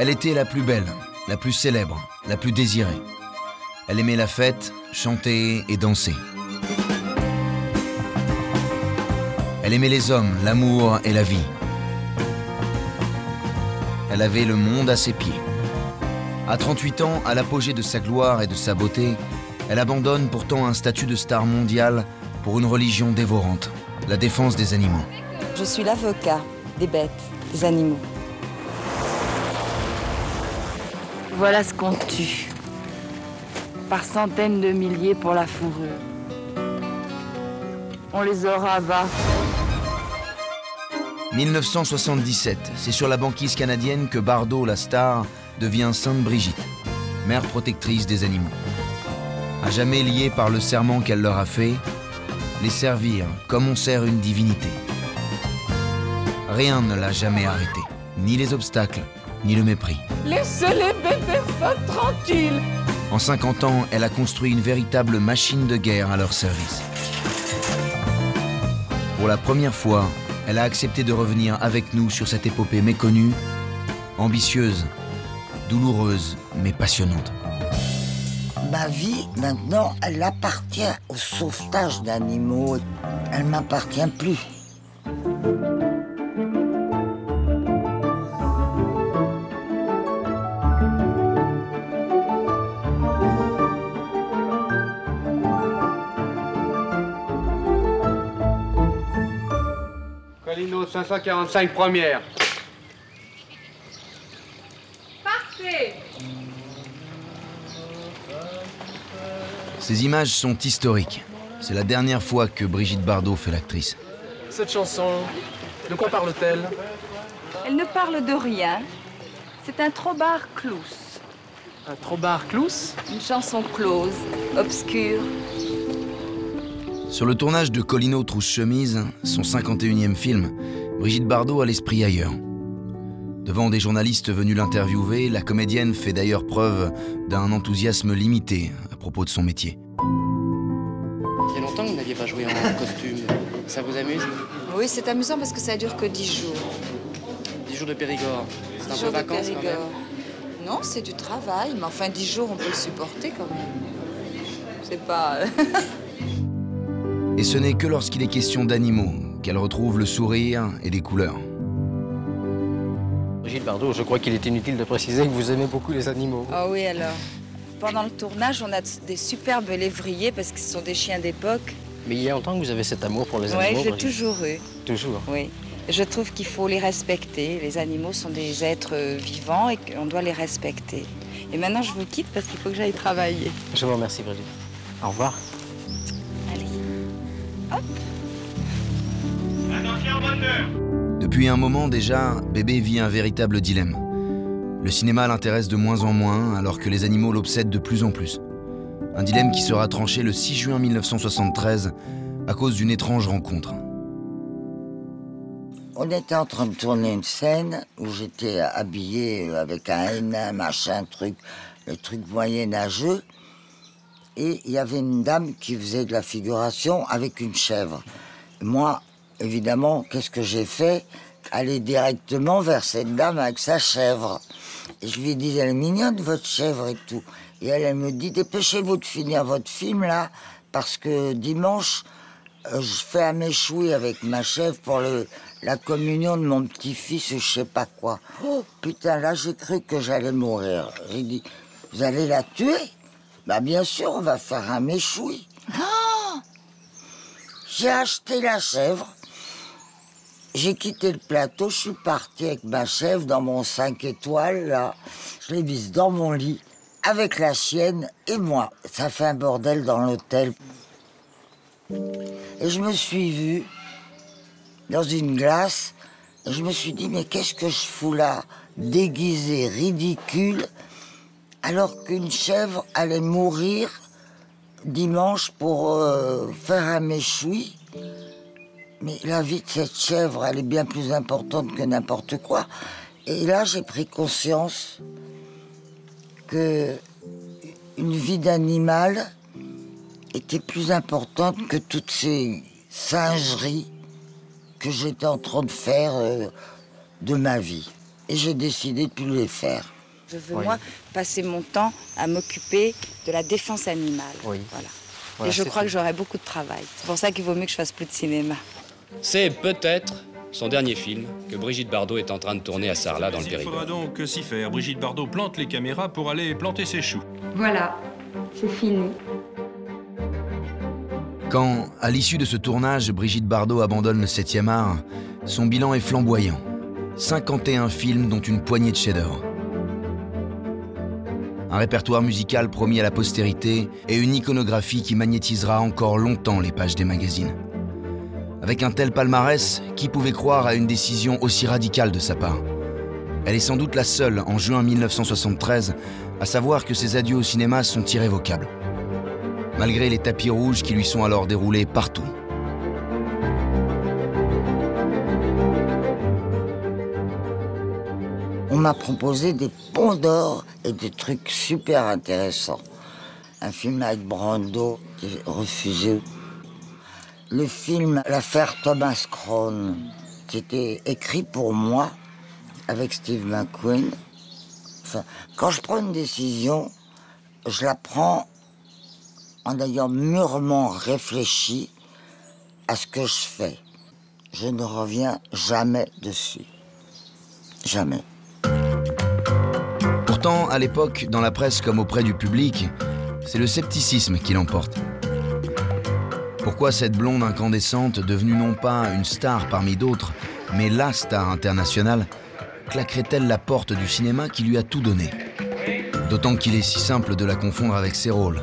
Elle était la plus belle, la plus célèbre, la plus désirée. Elle aimait la fête, chanter et danser. Elle aimait les hommes, l'amour et la vie. Elle avait le monde à ses pieds. À 38 ans, à l'apogée de sa gloire et de sa beauté, elle abandonne pourtant un statut de star mondiale pour une religion dévorante, la défense des animaux. Je suis l'avocat des bêtes, des animaux. Voilà ce qu'on tue. Par centaines de milliers pour la fourrure. On les aura va. 1977, c'est sur la banquise canadienne que Bardot, la star, devient Sainte Brigitte, mère protectrice des animaux. À jamais liée par le serment qu'elle leur a fait, les servir comme on sert une divinité. Rien ne l'a jamais arrêté, ni les obstacles, ni le mépris. Laissez les bébés femmes tranquilles En 50 ans, elle a construit une véritable machine de guerre à leur service. Pour la première fois, elle a accepté de revenir avec nous sur cette épopée méconnue, ambitieuse, douloureuse, mais passionnante. Ma vie, maintenant, elle appartient au sauvetage d'animaux. Elle m'appartient plus. Colino 545 première. Parfait Ces images sont historiques. C'est la dernière fois que Brigitte Bardot fait l'actrice. Cette chanson, de quoi parle-t-elle? Elle ne parle de rien. C'est un trobar clous. Un trobar clous Une chanson close, obscure. Sur le tournage de Colino Trousse Chemise, son 51e film, Brigitte Bardot a l'esprit ailleurs. Devant des journalistes venus l'interviewer, la comédienne fait d'ailleurs preuve d'un enthousiasme limité à propos de son métier. Il y a longtemps que vous n'aviez pas joué en costume. Ça vous amuse? Oui, c'est amusant parce que ça dure que 10 jours. 10 jours de Périgord. C'est un 10 peu jours de vacances quand même. Périgord. Non, c'est du travail, mais enfin 10 jours, on peut le supporter quand même. C'est pas. Et ce n'est que lorsqu'il est question d'animaux qu'elle retrouve le sourire et les couleurs. Brigitte Bardot, je crois qu'il est inutile de préciser que vous aimez beaucoup les animaux. Ah oui, alors. Pendant le tournage, on a des superbes lévriers parce que ce sont des chiens d'époque. Mais il y a longtemps que vous avez cet amour pour les Oui, animaux. j'ai Brigitte. toujours eu. Toujours. Oui. Je trouve qu'il faut les respecter. Les animaux sont des êtres euh, vivants et qu'on doit les respecter. Et maintenant, je vous quitte parce qu'il faut que j'aille travailler. Je vous remercie, Brigitte. Au revoir. Allez. Depuis un moment déjà, bébé vit un véritable dilemme. Le cinéma l'intéresse de moins en moins alors que les animaux l'obsèdent de plus en plus. Un dilemme qui sera tranché le 6 juin 1973 à cause d'une étrange rencontre. On était en train de tourner une scène où j'étais habillé avec un hennin, machin, truc, le truc moyenâgeux. Et il y avait une dame qui faisait de la figuration avec une chèvre. Moi, évidemment, qu'est-ce que j'ai fait Aller directement vers cette dame avec sa chèvre. Et je lui dit, elle est mignonne, votre chèvre et tout. Et elle, elle me dit, dépêchez-vous de finir votre film là, parce que dimanche, euh, je fais un méchoui avec ma chèvre pour le, la communion de mon petit-fils ou je sais pas quoi. Oh, putain, là, j'ai cru que j'allais mourir. J'ai dit, vous allez la tuer Bah, bien sûr, on va faire un méchoui. Ah j'ai acheté la chèvre. J'ai quitté le plateau, je suis parti avec ma chèvre dans mon 5 étoiles, là. Je l'ai mise dans mon lit, avec la chienne et moi. Ça fait un bordel dans l'hôtel. Et je me suis vue dans une glace. Et je me suis dit, mais qu'est-ce que je fous là? Déguisée, ridicule, alors qu'une chèvre allait mourir dimanche pour euh, faire un méchoui. Mais la vie de cette chèvre, elle est bien plus importante que n'importe quoi. Et là, j'ai pris conscience que une vie d'animal était plus importante que toutes ces singeries que j'étais en train de faire euh, de ma vie. et j'ai décidé de plus les faire. Je veux, Oui. moi, passer mon temps à m'occuper de la défense animale. Oui. Voilà. Voilà, et je crois tout. que j'aurai beaucoup de travail. C'est pour ça qu'il vaut mieux que je fasse plus de cinéma. C'est peut-être son dernier film que Brigitte Bardot est en train de tourner à Sarlat dans le Il Périgord. faudra donc s'y faire. Brigitte Bardot plante les caméras pour aller planter ses choux. Voilà, c'est fini. Quand, à l'issue de ce tournage, Brigitte Bardot abandonne le 7e art, son bilan est flamboyant. 51 films dont une poignée de chefs-d'œuvre. Un répertoire musical promis à la postérité et une iconographie qui magnétisera encore longtemps les pages des magazines. Avec un tel palmarès, qui pouvait croire à une décision aussi radicale de sa part? Elle est sans doute la seule, en juin 1973, à savoir que ses adieux au cinéma sont irrévocables malgré les tapis rouges qui lui sont alors déroulés partout. On m'a proposé des ponts d'or et des trucs super intéressants. Un film avec Brando qui est refusé. Le film L'affaire Thomas Crown, qui était écrit pour moi avec Steve McQueen. Quand je prends une décision, je la prends en ayant mûrement réfléchi à ce que je fais. Je ne reviens jamais dessus. Jamais. Pourtant, à l'époque, dans la presse comme auprès du public, c'est le scepticisme qui l'emporte. Pourquoi cette blonde incandescente, devenue non pas une star parmi d'autres, mais la star internationale, claquerait-elle la porte du cinéma qui lui a tout donné D'autant qu'il est si simple de la confondre avec ses rôles.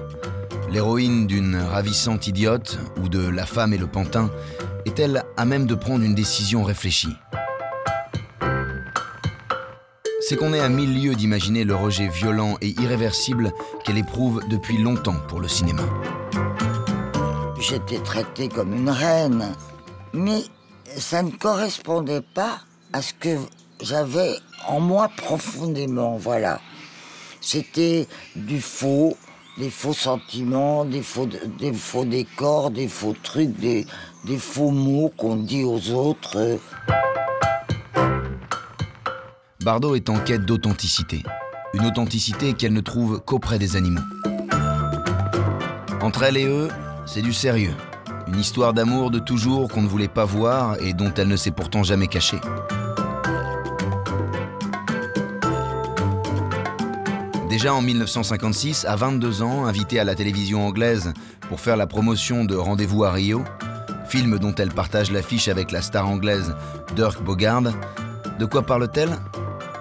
L'héroïne d'une ravissante idiote ou de La femme et le pantin est-elle à même de prendre une décision réfléchie C'est qu'on est à mille lieues d'imaginer le rejet violent et irréversible qu'elle éprouve depuis longtemps pour le cinéma. J'étais traitée comme une reine, mais ça ne correspondait pas à ce que j'avais en moi profondément, voilà. C'était du faux, des faux sentiments, des faux, décors, des faux trucs, des, des faux mots qu'on dit aux autres. Bardot est en quête d'authenticité. Une authenticité qu'elle ne trouve qu'auprès des animaux. Entre elle et eux, c'est du sérieux. Une histoire d'amour de toujours qu'on ne voulait pas voir et dont elle ne s'est pourtant jamais cachée. Déjà en 1956, à 22 ans, invitée à la télévision anglaise pour faire la promotion de Rendez-vous à Rio, film dont elle partage l'affiche avec la star anglaise Dirk Bogarde, de quoi parle-t-elle?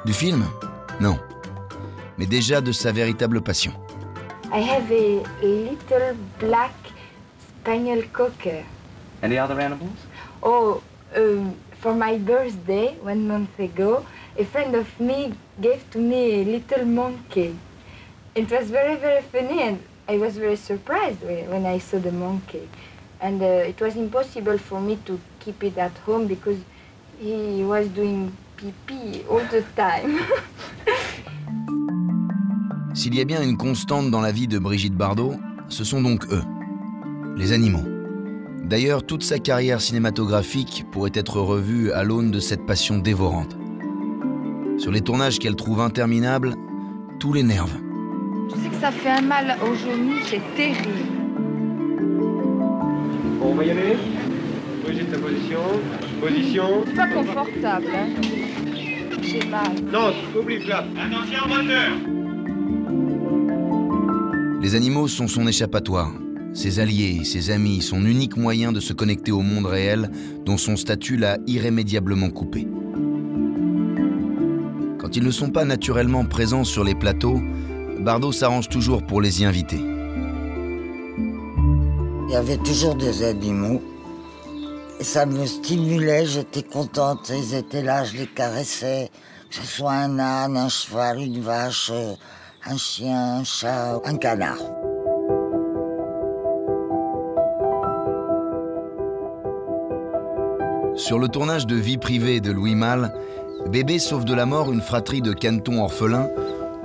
Du film? Non. Mais déjà de sa véritable passion. Spaniel cocker. Any other animals? Oh, um, for my birthday one month ago, a friend of me gave to me a little monkey. It was very, very funny, and I was very surprised when when I saw the monkey. And uh, it was impossible for me to keep it at home because he was doing pee pee all the time. S'il y a bien une constante dans la vie de Brigitte Bardot, ce sont donc eux, les animaux. D'ailleurs, toute sa carrière cinématographique pourrait être revue à l'aune de cette passion dévorante. Sur les tournages qu'elle trouve interminables, tout l'énerve. Je sais que ça fait un mal aux genoux, c'est terrible. Bon, on va y aller ta position. Position. C'est pas confortable, hein. J'ai mal. Non, oublie là. Attention, moteur Les animaux sont son échappatoire, ses alliés, ses amis, son unique moyen de se connecter au monde réel dont son statut l'a irrémédiablement coupé. Quand ils ne sont pas naturellement présents sur les plateaux, Bardot s'arrange toujours pour les y inviter. Il y avait toujours des animaux. Ça me stimulait, j'étais contente. Ils étaient là, je les caressais. Que ce soit un âne, un cheval, une vache, un chien, un chat, un canard. Sur le tournage de Vie privée de Louis Malle, Bébé sauve de la mort une fratrie de canetons orphelins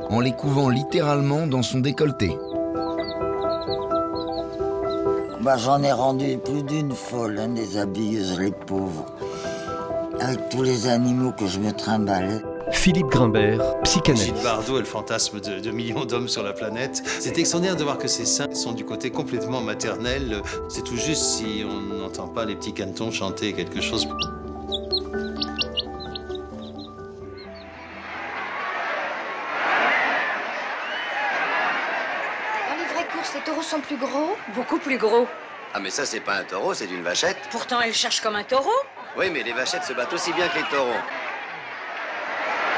en les couvant littéralement dans son décolleté. Bah, J'en ai rendu plus d'une folle, hein, des habilleuses, les pauvres. Avec tous les animaux que je me trimballais. Philippe Grimbert, psychanalyste. Brigitte Bardot est le fantasme de, de millions d'hommes sur la planète. C'est extraordinaire de voir que ces seins sont du côté complètement maternel. C'est tout juste si on n'entend pas les petits cantons chanter quelque chose. Dans les vraies courses, les taureaux sont plus gros Beaucoup plus gros. Ah mais ça c'est pas un taureau, c'est une vachette. Pourtant, elle cherche comme un taureau. Oui mais les vachettes se battent aussi bien que les taureaux.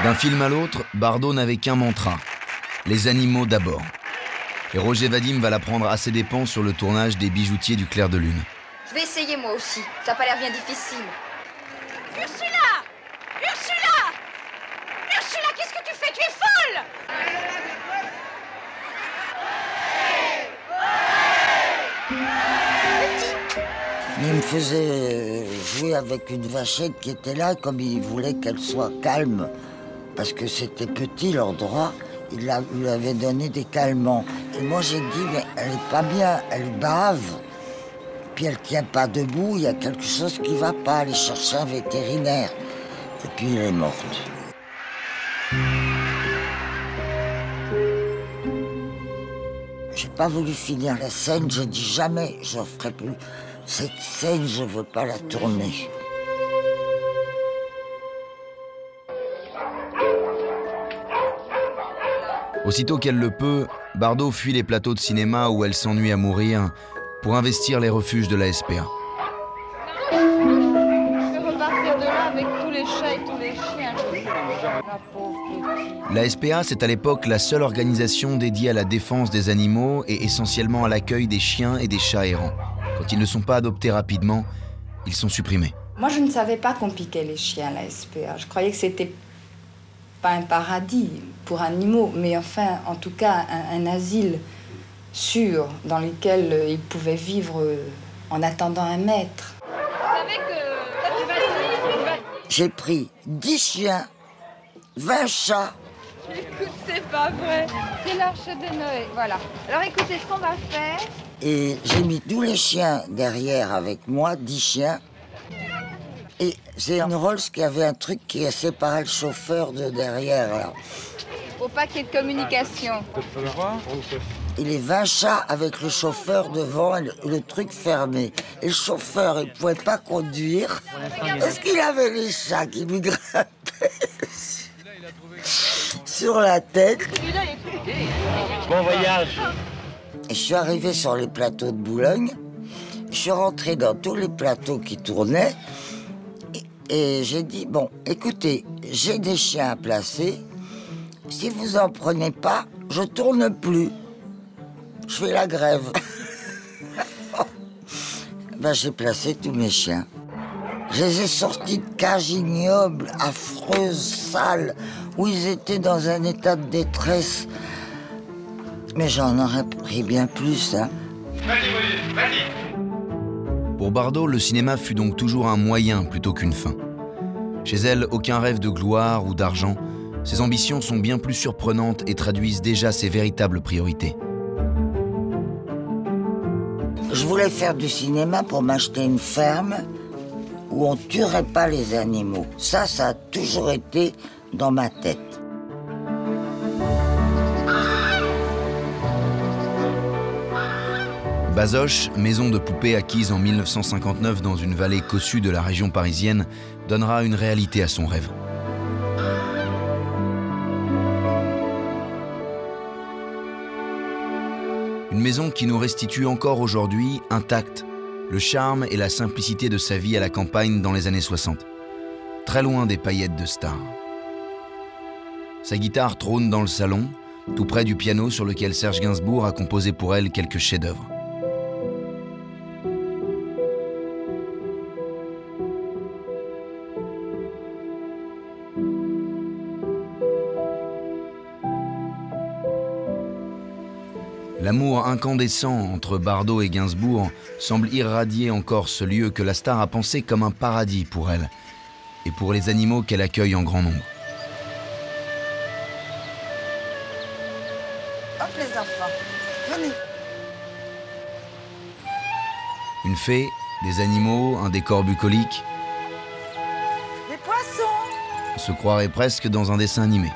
D'un film à l'autre, Bardot n'avait qu'un mantra les animaux d'abord. Et Roger Vadim va l'apprendre à ses dépens sur le tournage des bijoutiers du Clair de Lune. Je vais essayer moi aussi. Ça n'a pas l'air bien difficile. Ursula Ursula Ursula, qu'est-ce que tu fais? Tu es folle il me faisait jouer avec une vachette qui était là, comme il voulait qu'elle soit calme. Parce que c'était petit l'endroit, il lui avait donné des calmants. Et moi j'ai dit, mais elle est pas bien, elle bave. Puis elle tient pas debout, il y a quelque chose qui va pas, aller chercher un vétérinaire. Et puis elle est morte. J'ai pas voulu finir la scène, j'ai dit jamais, je ferai plus. Cette scène, je veux pas la tourner. Aussitôt qu'elle le peut, Bardot fuit les plateaux de cinéma où elle s'ennuie à mourir pour investir les refuges de la SPA. La SPA, c'est à l'époque la seule organisation dédiée à la défense des animaux et essentiellement à l'accueil des chiens et des chats errants. Quand ils ne sont pas adoptés rapidement, ils sont supprimés. Moi, je ne savais pas qu'on piquait les chiens à la SPA. Je croyais que c'était pas un paradis pour animaux, mais enfin, en tout cas, un, un asile sûr dans lequel ils pouvaient vivre en attendant un maître. Vous savez que J'ai pris 10 chiens, 20 chats. Écoute, c'est pas vrai. C'est l'arche de Noé. Voilà. Alors écoutez, ce qu'on va faire, Et j'ai mis tous les chiens derrière avec moi, 10 chiens. Et c'est une Rolls qui avait un truc qui a séparé le chauffeur de derrière. là. faut pas qu'il y ait de communication. Et les 20 chats avec le chauffeur devant et le, le truc fermé. Et le chauffeur, il pouvait pas conduire parce qu'il avait les chats qui lui grimpaient sur la tête? Bon voyage. Et je suis arrivé sur les plateaux de Boulogne. Je suis rentré dans tous les plateaux qui tournaient. Et, j'ai dit, bon, écoutez, j'ai des chiens à placer. Si vous en prenez pas, je tourne plus. Je fais la grève. ben, j'ai placé tous mes chiens. Je les ai sortis de cages ignobles, affreuses, sales, où ils étaient dans un état de détresse. Mais j'en aurais pris bien plus, hein. Pour Bardot, le cinéma fut donc toujours un moyen plutôt qu'une fin. Chez elle, aucun rêve de gloire ou d'argent. Ses ambitions sont bien plus surprenantes et traduisent déjà ses véritables priorités. Je voulais faire du cinéma pour m'acheter une ferme où on tuerait pas les animaux. Ça, ça a toujours été dans ma tête. Bazoche, maison de poupée acquise en 1959 dans une vallée cossue de la région parisienne, donnera une réalité à son rêve. Une maison qui nous restitue encore aujourd'hui intacte le charme et la simplicité de sa vie à la campagne dans les années 60, très loin des paillettes de star. Sa guitare trône dans le salon, tout près du piano sur lequel Serge Gainsbourg a composé pour elle quelques chefs-d'œuvre. L'amour incandescent entre Bardot et Gainsbourg semble irradier encore ce lieu que la star a pensé comme un paradis pour elle et pour les animaux qu'elle accueille en grand nombre. Hop les enfants, venez. Une fée, des animaux, un décor bucolique. Des poissons On se croirait presque dans un dessin animé.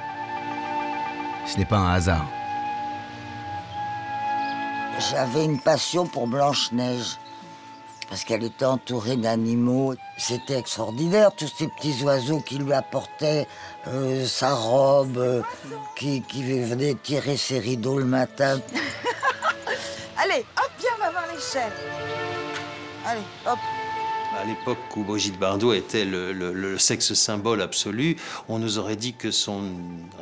Ce n'est pas un hasard. J'avais une passion pour Blanche-Neige. Parce qu'elle était entourée d'animaux. C'était extraordinaire, tous ces petits oiseaux qui lui apportaient euh, sa robe, euh, qui, venaient tirer ses rideaux le matin. Allez, hop, viens, on va voir les chefs. Allez, hop. À l'époque où Brigitte Bardot était le, sexe symbole absolu, on nous aurait dit que son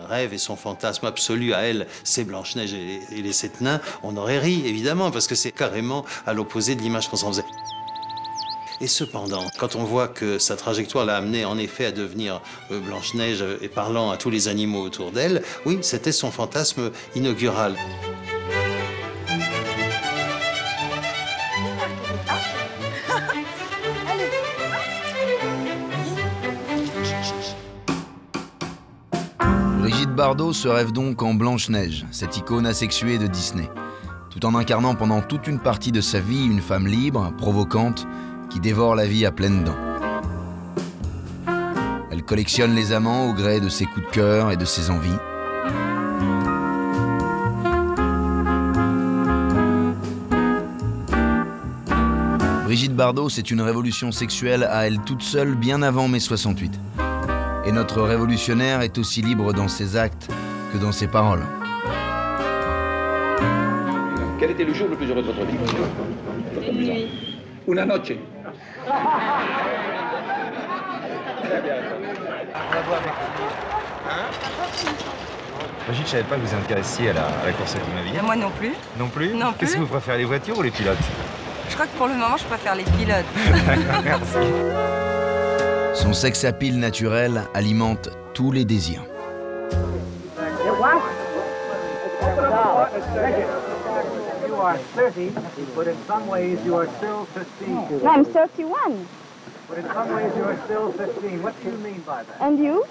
rêve et son fantasme absolu à elle, c'est Blanche-Neige et, les sept nains. On aurait ri, évidemment, parce que c'est carrément à l'opposé de l'image qu'on s'en faisait. Et cependant, quand on voit que sa trajectoire l'a amené en effet à devenir euh, Blanche-Neige et parlant à tous les animaux autour d'elle, oui, c'était son fantasme inaugural. Bardot se rêve donc en Blanche-Neige, cette icône asexuée de Disney, tout en incarnant pendant toute une partie de sa vie une femme libre, provocante, qui dévore la vie à pleines dents. Elle collectionne les amants au gré de ses coups de cœur et de ses envies. Brigitte Bardot, c'est une révolution sexuelle à elle toute seule bien avant mai 68. Et notre révolutionnaire est aussi libre dans ses actes que dans ses paroles. Quel était le jour le plus heureux de votre vie? Une nuit. Una noche. Brigitte, je savais pas que vous intéressiez à la, à la course automobile. Moi non plus. Non plus? Non Qu'est-ce que plus. vous préférez, les voitures ou les pilotes? Je crois que pour le moment, je préfère les pilotes. Merci. Son sex appeal naturel alimente tous les désirs. You are 30, but in some ways you are still 15. No, I'm 31. But in some ways you are still 15. What do you mean by that? And you?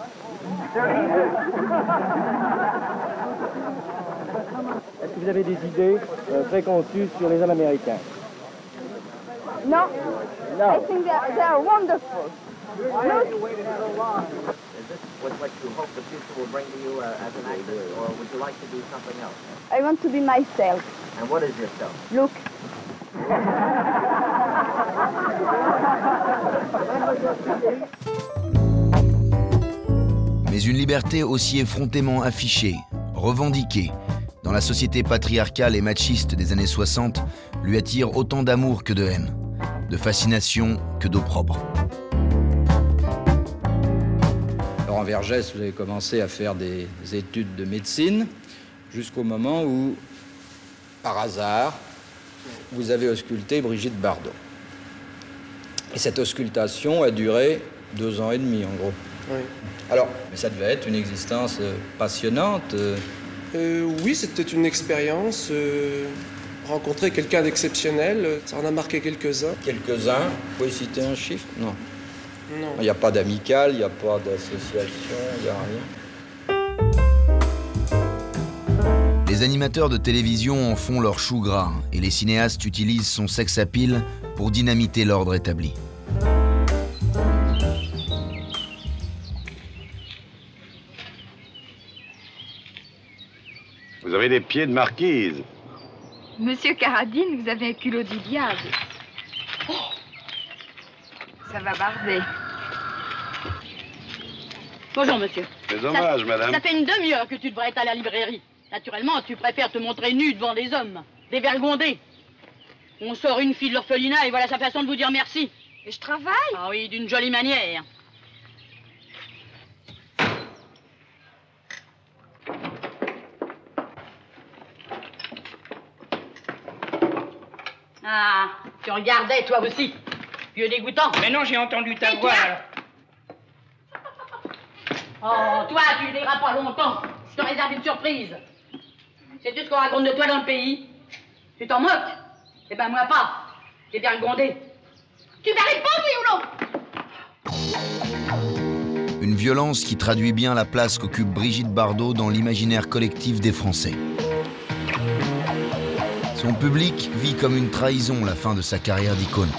Est-ce que vous avez des idées euh, préconçues sur les hommes américains? No. No. I think they are, they are wonderful. Why have you waited so long? Is this what, what you hope the future will bring to you uh, as an actress, or would you like to do something else? I want to be myself. And what is yourself? Look. Mais une liberté aussi effrontément affichée, revendiquée, dans la société patriarcale et machiste des années 60, lui attire autant d'amour que de haine, de fascination que d'opprobre. Vergès, vous avez commencé à faire des études de médecine jusqu'au moment où, par hasard, vous avez ausculté Brigitte Bardot. Et cette auscultation a duré deux ans et demi, en gros. Oui. Alors, mais ça devait être une existence euh, passionnante. euh, Euh, oui, c'était une expérience. euh, rencontrer quelqu'un d'exceptionnel, ça en a marqué quelques-uns. Quelques-uns. Vous pouvez citer un chiffre? Non. Non. Il n'y a pas d'amicale, il n'y a pas d'association, il n'y a rien. Les animateurs de télévision en font leur chou gras et les cinéastes utilisent son sex appeal pour dynamiter l'ordre établi. Vous avez des pieds de marquise. Monsieur Caradine, vous avez un culot du diable. Oh Ça va barder. Bonjour, monsieur. C'est dommage, Ça- madame. Ça fait une demi-heure que tu devrais être à la librairie. Naturellement, tu préfères te montrer nu devant des hommes, dévergondés. On sort une fille de l'orphelinat et voilà sa façon de vous dire merci. Et je travaille Ah oui, d'une jolie manière. Ah, tu regardais toi aussi. Vieux dégoûtant. Mais non, j'ai entendu ta voix. alors. Oh, toi, tu ne diras pas longtemps. Je te réserve une surprise. Sais-tu ce qu'on raconte de toi dans le pays? Tu t'en moques? Eh ben, moi pas. J'ai bien regondé. Tu vas répondre, oui ou non? Une violence qui traduit bien la place qu'occupe Brigitte Bardot dans l'imaginaire collectif des Français. Son public vit comme une trahison la fin de sa carrière d'icône.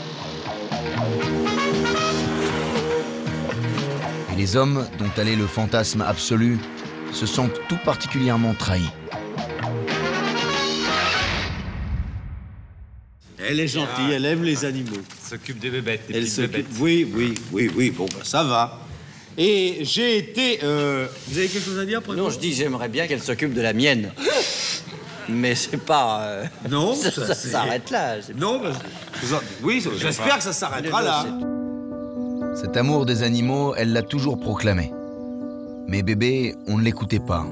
Les hommes, dont elle est le fantasme absolu, se sentent tout particulièrement trahis. Elle est gentille, elle aime les animaux. S'occupe des bébêtes, des Elle petites s'occupe. bébêtes. Oui, oui, oui, oui. Bon, bah, ça va. Et j'ai été. euh, Vous avez quelque chose à dire pour Non, je dis j'aimerais bien qu'elle s'occupe de la mienne. Mais c'est pas. euh, Non, ça, ça, c'est- s'arrête là. c'est- Non, bah, oui, j'espère que ça s'arrêtera là. Cet amour des animaux, elle l'a toujours proclamé. Mais bébé, on ne l'écoutait pas.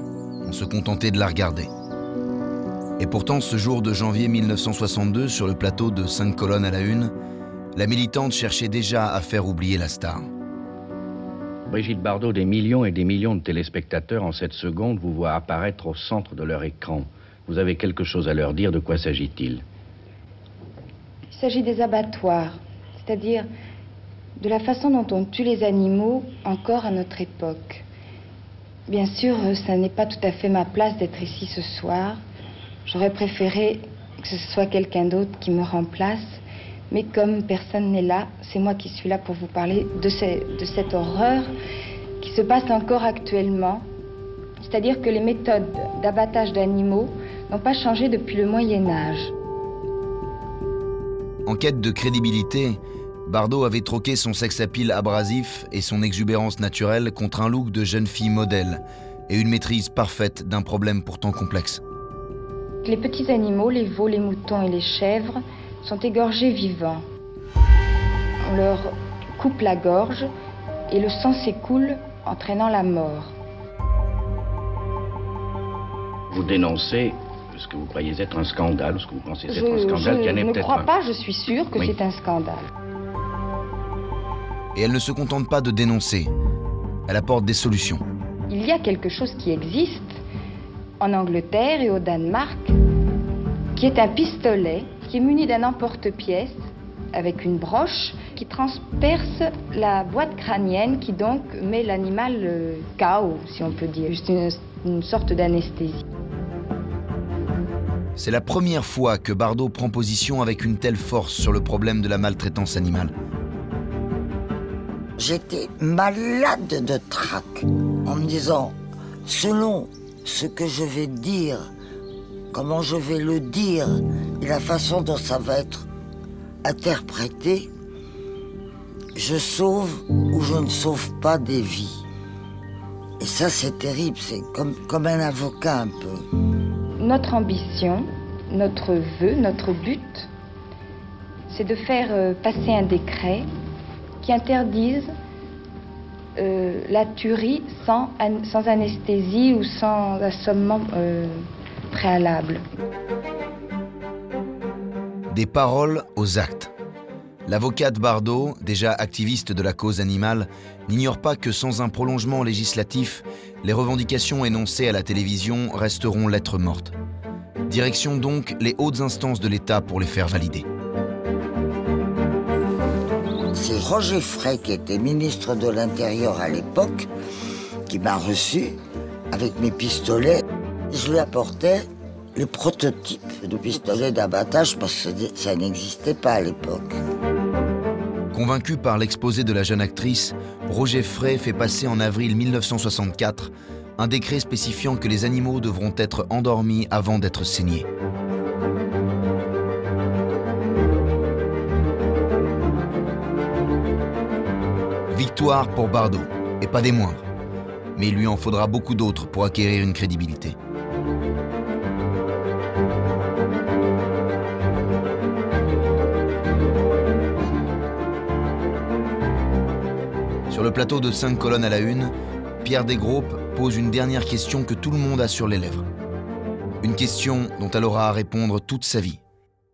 On se contentait de la regarder. Et pourtant, ce jour de janvier 1962, sur le plateau de 5 colonnes à la une, la militante cherchait déjà à faire oublier la star. Brigitte Bardot, des millions et des millions de téléspectateurs en cette seconde vous voient apparaître au centre de leur écran. Vous avez quelque chose à leur dire, de quoi s'agit-il? Il s'agit des abattoirs, c'est-à-dire de la façon dont on tue les animaux encore à notre époque. Bien sûr, ça n'est pas tout à fait ma place d'être ici ce soir. J'aurais préféré que ce soit quelqu'un d'autre qui me remplace. Mais comme personne n'est là, c'est moi qui suis là pour vous parler de, de cette horreur qui se passe encore actuellement. C'est-à-dire que les méthodes d'abattage d'animaux n'ont pas changé depuis le Moyen Âge. En quête de crédibilité, Bardot avait troqué son sex-appeal abrasif et son exubérance naturelle contre un look de jeune fille modèle et une maîtrise parfaite d'un problème pourtant complexe. Les petits animaux, les veaux, les moutons et les chèvres, sont égorgés vivants. On leur coupe la gorge et le sang s'écoule entraînant la mort. Vous dénoncez ce que vous croyez être un scandale, ce que vous pensez Je, être un scandale, qui en je ne crois un. pas, je suis sûre que Oui. c'est un scandale. Et elle ne se contente pas de dénoncer, elle apporte des solutions. Il y a quelque chose qui existe en Angleterre et au Danemark, qui est un pistolet qui est muni d'un emporte-pièce avec une broche qui transperce la boîte crânienne qui donc met l'animal euh, KO, si on peut dire, juste une, une sorte d'anesthésie. C'est la première fois que Bardot prend position avec une telle force sur le problème de la maltraitance animale. J'étais malade de trac en me disant, selon ce que je vais dire, comment je vais le dire et la façon dont ça va être interprété, je sauve ou je ne sauve pas des vies. Et ça, c'est terrible, c'est comme, comme un avocat un peu. Notre ambition, notre vœu, notre but, c'est de faire euh, passer un décret qui interdise euh, la tuerie sans, an- sans anesthésie ou sans assommement euh, préalable. Des paroles aux actes. L'avocate Bardot, déjà activiste de la cause animale, n'ignore pas que sans un prolongement législatif, les revendications énoncées à la télévision resteront lettres mortes. Direction donc les hautes instances de l'État pour les faire valider. Roger Frey, qui était ministre de l'Intérieur à l'époque, qui m'a reçu avec mes pistolets. Je lui apportais le prototype de pistolet d'abattage parce que ça n'existait pas à l'époque. Convaincu par l'exposé de la jeune actrice, Roger Frey fait passer en avril 1964 un décret spécifiant que les animaux devront être endormis avant d'être saignés. Victoire pour Bardot, et pas des moindres. Mais il lui en faudra beaucoup d'autres pour acquérir une crédibilité. Sur le plateau de 5 colonnes à la une, Pierre Desgroupes pose une dernière question que tout le monde a sur les lèvres. Une question dont elle aura à répondre toute sa vie.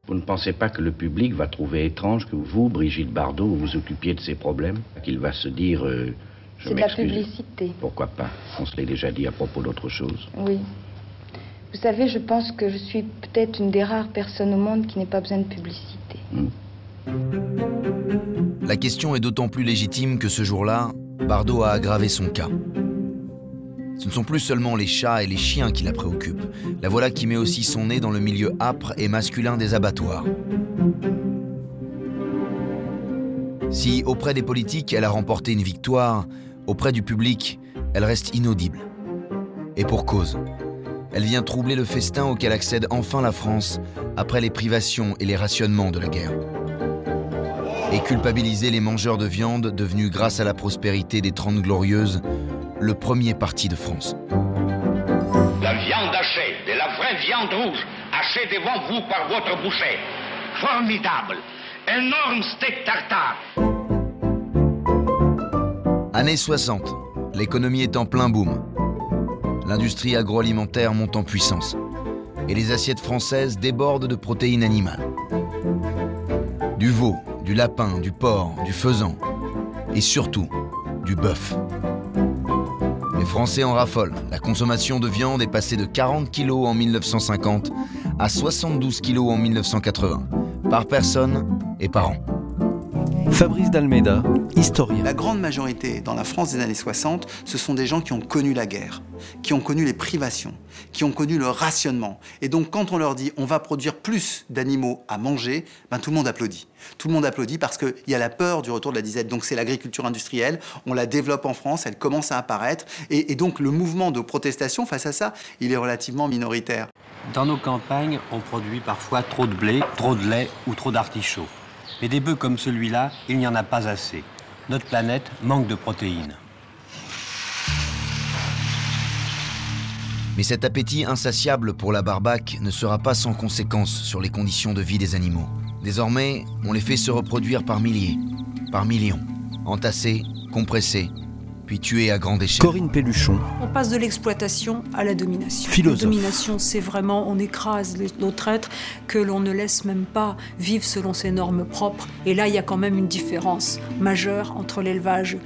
Vous ne pensez pas que le public va trouver étrange que vous, Brigitte Bardot, vous vous occupiez de ces problèmes Qu'il va se dire euh, Je C'est de la publicité. Pourquoi pas? On se l'est déjà dit à propos d'autre chose. Oui. Vous savez, je pense que je suis peut-être une des rares personnes au monde qui n'ait pas besoin de publicité. La question est d'autant plus légitime que ce jour-là, Bardot a aggravé son cas. Ce ne sont plus seulement les chats et les chiens qui la préoccupent. La voilà qui met aussi son nez dans le milieu âpre et masculin des abattoirs. Si auprès des politiques elle a remporté une victoire, Auprès du public, elle reste inaudible. Et pour cause. Elle vient troubler le festin auquel accède enfin la France après les privations et les rationnements de la guerre. Et culpabiliser les mangeurs de viande devenus grâce à la prospérité des Trente Glorieuses le premier parti de France. La viande hachée, de la vraie viande rouge, hachée devant vous par votre boucher. Formidable. Énorme steak tartare. Années 60, l'économie est en plein boom. L'industrie agroalimentaire monte en puissance. Et les assiettes françaises débordent de protéines animales. Du veau, du lapin, du porc, du faisan. Et surtout, du bœuf. Les Français en raffolent. La consommation de viande est passée de 40 kg en 1950 à 72 kg en 1980, par personne et par an. Fabrice Dalmeida, historien. La grande majorité dans la France des années 60, ce sont des gens qui ont connu la guerre, qui ont connu les privations, qui ont connu le rationnement. Et donc quand on leur dit on va produire plus d'animaux à manger, ben, tout le monde applaudit. Tout le monde applaudit parce qu'il y a la peur du retour de la disette. Donc c'est l'agriculture industrielle, on la développe en France, elle commence à apparaître. Et, et donc le mouvement de protestation face à ça, il est relativement minoritaire. Dans nos campagnes, on produit parfois trop de blé, trop de lait ou trop d'artichauts. Mais des bœufs comme celui-là, il n'y en a pas assez. Notre planète manque de protéines. Mais cet appétit insatiable pour la barbaque ne sera pas sans conséquences sur les conditions de vie des animaux. Désormais, on les fait se reproduire par milliers, par millions, entassés, compressés, puis tués à grande échelle. Corinne Pelluchon. On passe de l'exploitation à la domination. Philosophe. La domination, c'est vraiment on écrase notre être que l'on ne laisse même pas vivre selon ses normes propres. Et là, il y a quand même une différence majeure entre l'élevage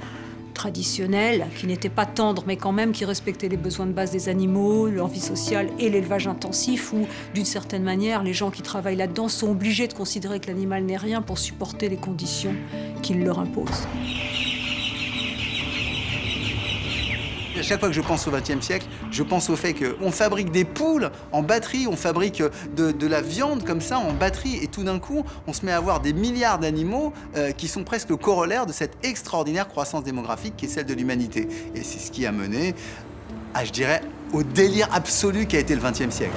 traditionnel, qui n'était pas tendre, mais quand même qui respectait les besoins de base des animaux, leur vie sociale, et l'élevage intensif, où, d'une certaine manière, les gens qui travaillent là-dedans sont obligés de considérer que l'animal n'est rien pour supporter les conditions qu'il leur impose. À chaque fois que je pense au XXe siècle, je pense au fait qu'on fabrique des poules en batterie, on fabrique de, de, la viande comme ça en batterie, et tout d'un coup, on se met à avoir des milliards d'animaux euh, qui sont presque le corollaire de cette extraordinaire croissance démographique qui est celle de l'humanité. Et c'est ce qui a mené, à, je dirais, au délire absolu qui a été le XXe siècle.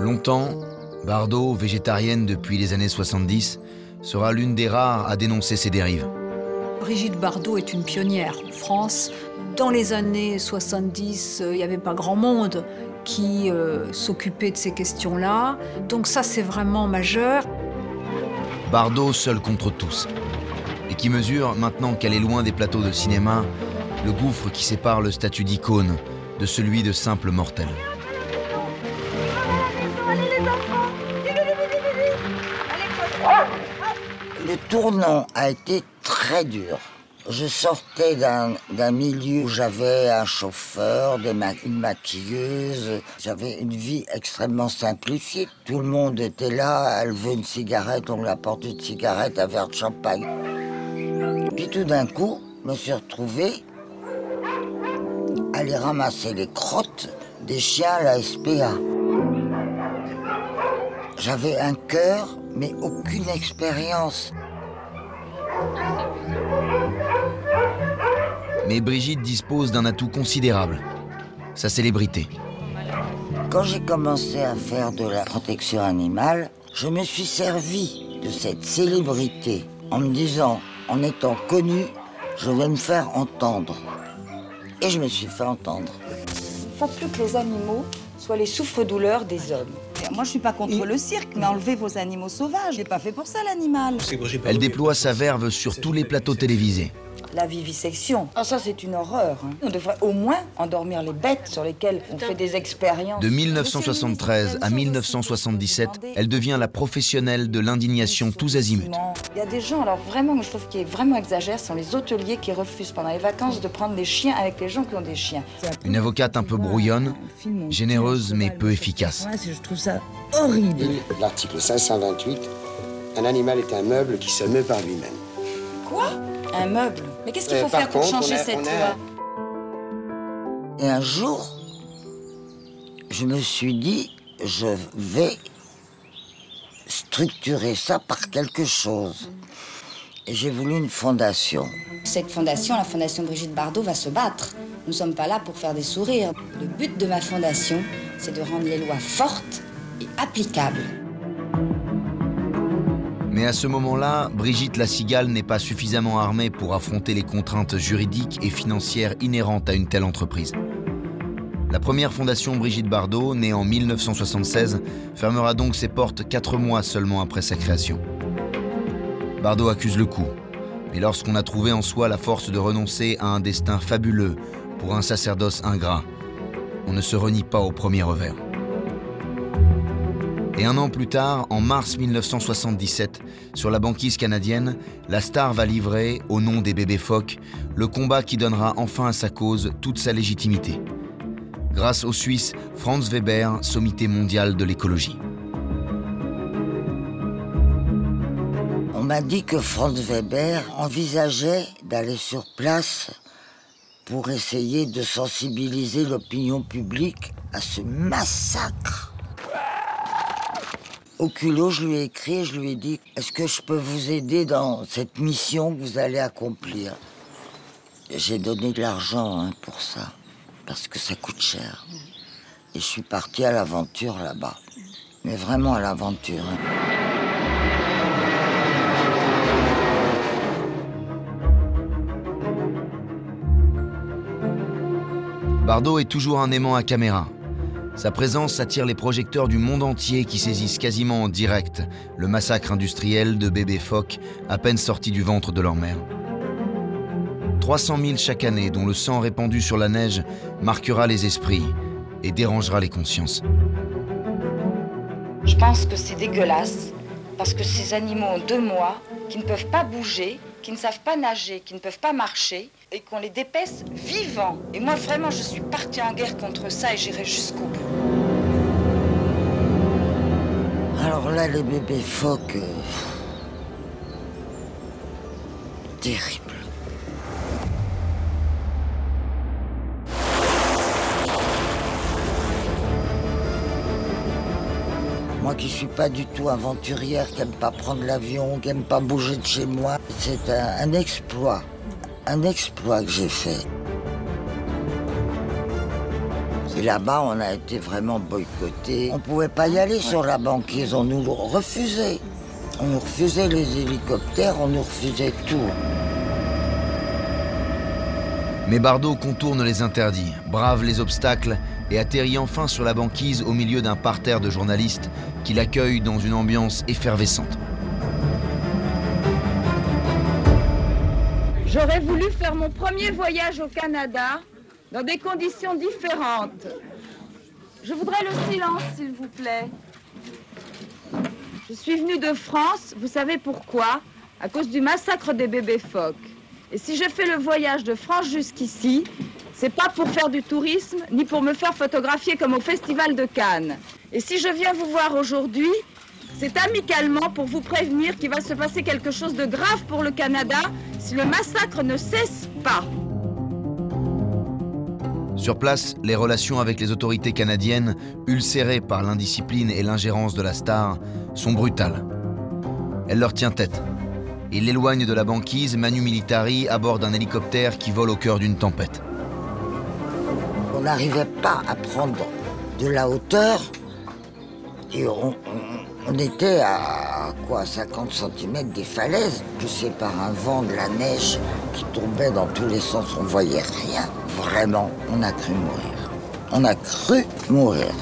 Longtemps, Bardot, végétarienne depuis les années 70, sera l'une des rares à dénoncer ces dérives. Brigitte Bardot est une pionnière en France. Dans les années 70, il n'y avait pas grand monde qui euh, s'occupait de ces questions-là. Donc ça, c'est vraiment majeur. Bardot seul contre tous. Et qui mesure, maintenant qu'elle est loin des plateaux de cinéma, le gouffre qui sépare le statut d'icône de celui de simple mortel. Le tournant a été très dur. Je sortais d'un milieu où j'avais un chauffeur, ma une maquilleuse, j'avais une vie extrêmement simplifiée. Tout le monde était là, elle veut une cigarette, on lui apporte une cigarette, un verre de champagne. Puis tout d'un coup, je me suis retrouvé à aller ramasser les crottes des chiens à la SPA. J'avais un cœur, mais aucune expérience. Mais Brigitte dispose d'un atout considérable, sa célébrité. Quand j'ai commencé à faire de la protection animale, je me suis servi de cette célébrité en me disant, en étant connu, je vais me faire entendre. Et je me suis fait entendre. Il ne faut plus que les animaux soient les souffres-douleurs des hommes. Moi, je suis pas contre le cirque, mais enlevez vos animaux sauvages. n'est pas fait pour ça, l'animal. Elle déploie sa verve sur tous les plateaux télévisés. La vivisection, ah, ça c'est une horreur. hein. On devrait au moins endormir les bêtes sur lesquelles on fait des expériences. De 1973 à 1977, elle devient la professionnelle de l'indignation tous azimuts. Il y a des gens, alors vraiment, je trouve qui est vraiment exagère, ce sont les hôteliers qui refusent pendant les vacances de prendre des chiens avec les gens qui ont des chiens. Une avocate un peu brouillonne, généreuse mais peu efficace. Je trouve ça horrible. L'article 528, un animal est un meuble qui se meut par lui-même. Quoi? Un meuble Mais qu'est-ce qu'il Euh, faut faire pour changer a- cette loi Et un jour, je me suis dit, je vais structurer ça par quelque chose. Et j'ai voulu une fondation. Cette fondation, la fondation Brigitte Bardot, va se battre. Nous ne sommes pas là pour faire des sourires. Le but de ma fondation, c'est de rendre les lois fortes et applicables. Mais à ce moment-là, Brigitte La Cigale n'est pas suffisamment armée pour affronter les contraintes juridiques et financières inhérentes à une telle entreprise. La première fondation Brigitte Bardot, née en 1976, fermera donc ses portes quatre mois seulement après sa création. Bardot accuse le coup, mais lorsqu'on a trouvé en soi la force de renoncer à un destin fabuleux pour un sacerdoce ingrat, on ne se renie pas au premier revers. Et un an plus tard, en mars 1977, sur la banquise canadienne, la star va livrer, au nom des bébés phoques, le combat qui donnera enfin à sa cause toute sa légitimité. Grâce au Suisse Franz Weber, sommité mondiale de l'écologie. On m'a dit que Franz Weber envisageait d'aller sur place pour essayer de sensibiliser l'opinion publique à ce massacre. Au culot, je lui ai écrit je lui ai dit Est-ce que je peux vous aider dans cette mission que vous allez accomplir? J'ai donné de l'argent hein, pour ça, parce que ça coûte cher. Et je suis parti à l'aventure là-bas. Mais vraiment à l'aventure. hein. Bardot est toujours un aimant à caméra. Sa présence attire les projecteurs du monde entier qui saisissent quasiment en direct le massacre industriel de bébés phoques à peine sortis du ventre de leur mère. 300 000 chaque année dont le sang répandu sur la neige marquera les esprits et dérangera les consciences. Je pense que c'est dégueulasse parce que ces animaux ont deux mois, qui ne peuvent pas bouger, qui ne savent pas nager, qui ne peuvent pas marcher et qu'on les dépèce vivants. Et moi vraiment je suis partie en guerre contre ça et j'irai jusqu'au bout. Alors là, les bébés phoques. euh, Terrible. Moi qui suis pas du tout aventurière, qui aime pas prendre l'avion, qui aime pas bouger de chez moi, c'est un exploit. Un exploit que j'ai fait. Et là-bas, on a été vraiment boycottés. On pouvait pas y aller sur la banquise, on nous refusait. On nous refusait les hélicoptères, on nous refusait tout. Mais Bardot contourne les interdits, brave les obstacles et atterrit enfin sur la banquise au milieu d'un parterre de journalistes qui l'accueillent dans une ambiance effervescente. J'aurais voulu faire mon premier voyage au Canada dans des conditions différentes. Je voudrais le silence, s'il vous plaît. Je suis venue de France, vous savez pourquoi? À cause du massacre des bébés phoques. Et si je fais le voyage de France jusqu'ici, c'est pas pour faire du tourisme, ni pour me faire photographier comme au Festival de Cannes. Et si je viens vous voir aujourd'hui, c'est amicalement pour vous prévenir qu'il va se passer quelque chose de grave pour le Canada si le massacre ne cesse pas. Sur place, les relations avec les autorités canadiennes, ulcérées par l'indiscipline et l'ingérence de la star, sont brutales. Elle leur tient tête. Il l'éloigne de la banquise Manu Militari à bord d'un hélicoptère qui vole au cœur d'une tempête. On n'arrivait pas à prendre de la hauteur et on, on- était à quoi 50 cm des falaises, poussé par un vent de la neige qui tombait dans tous les sens, on voyait rien. Vraiment, on a cru mourir. On a cru mourir.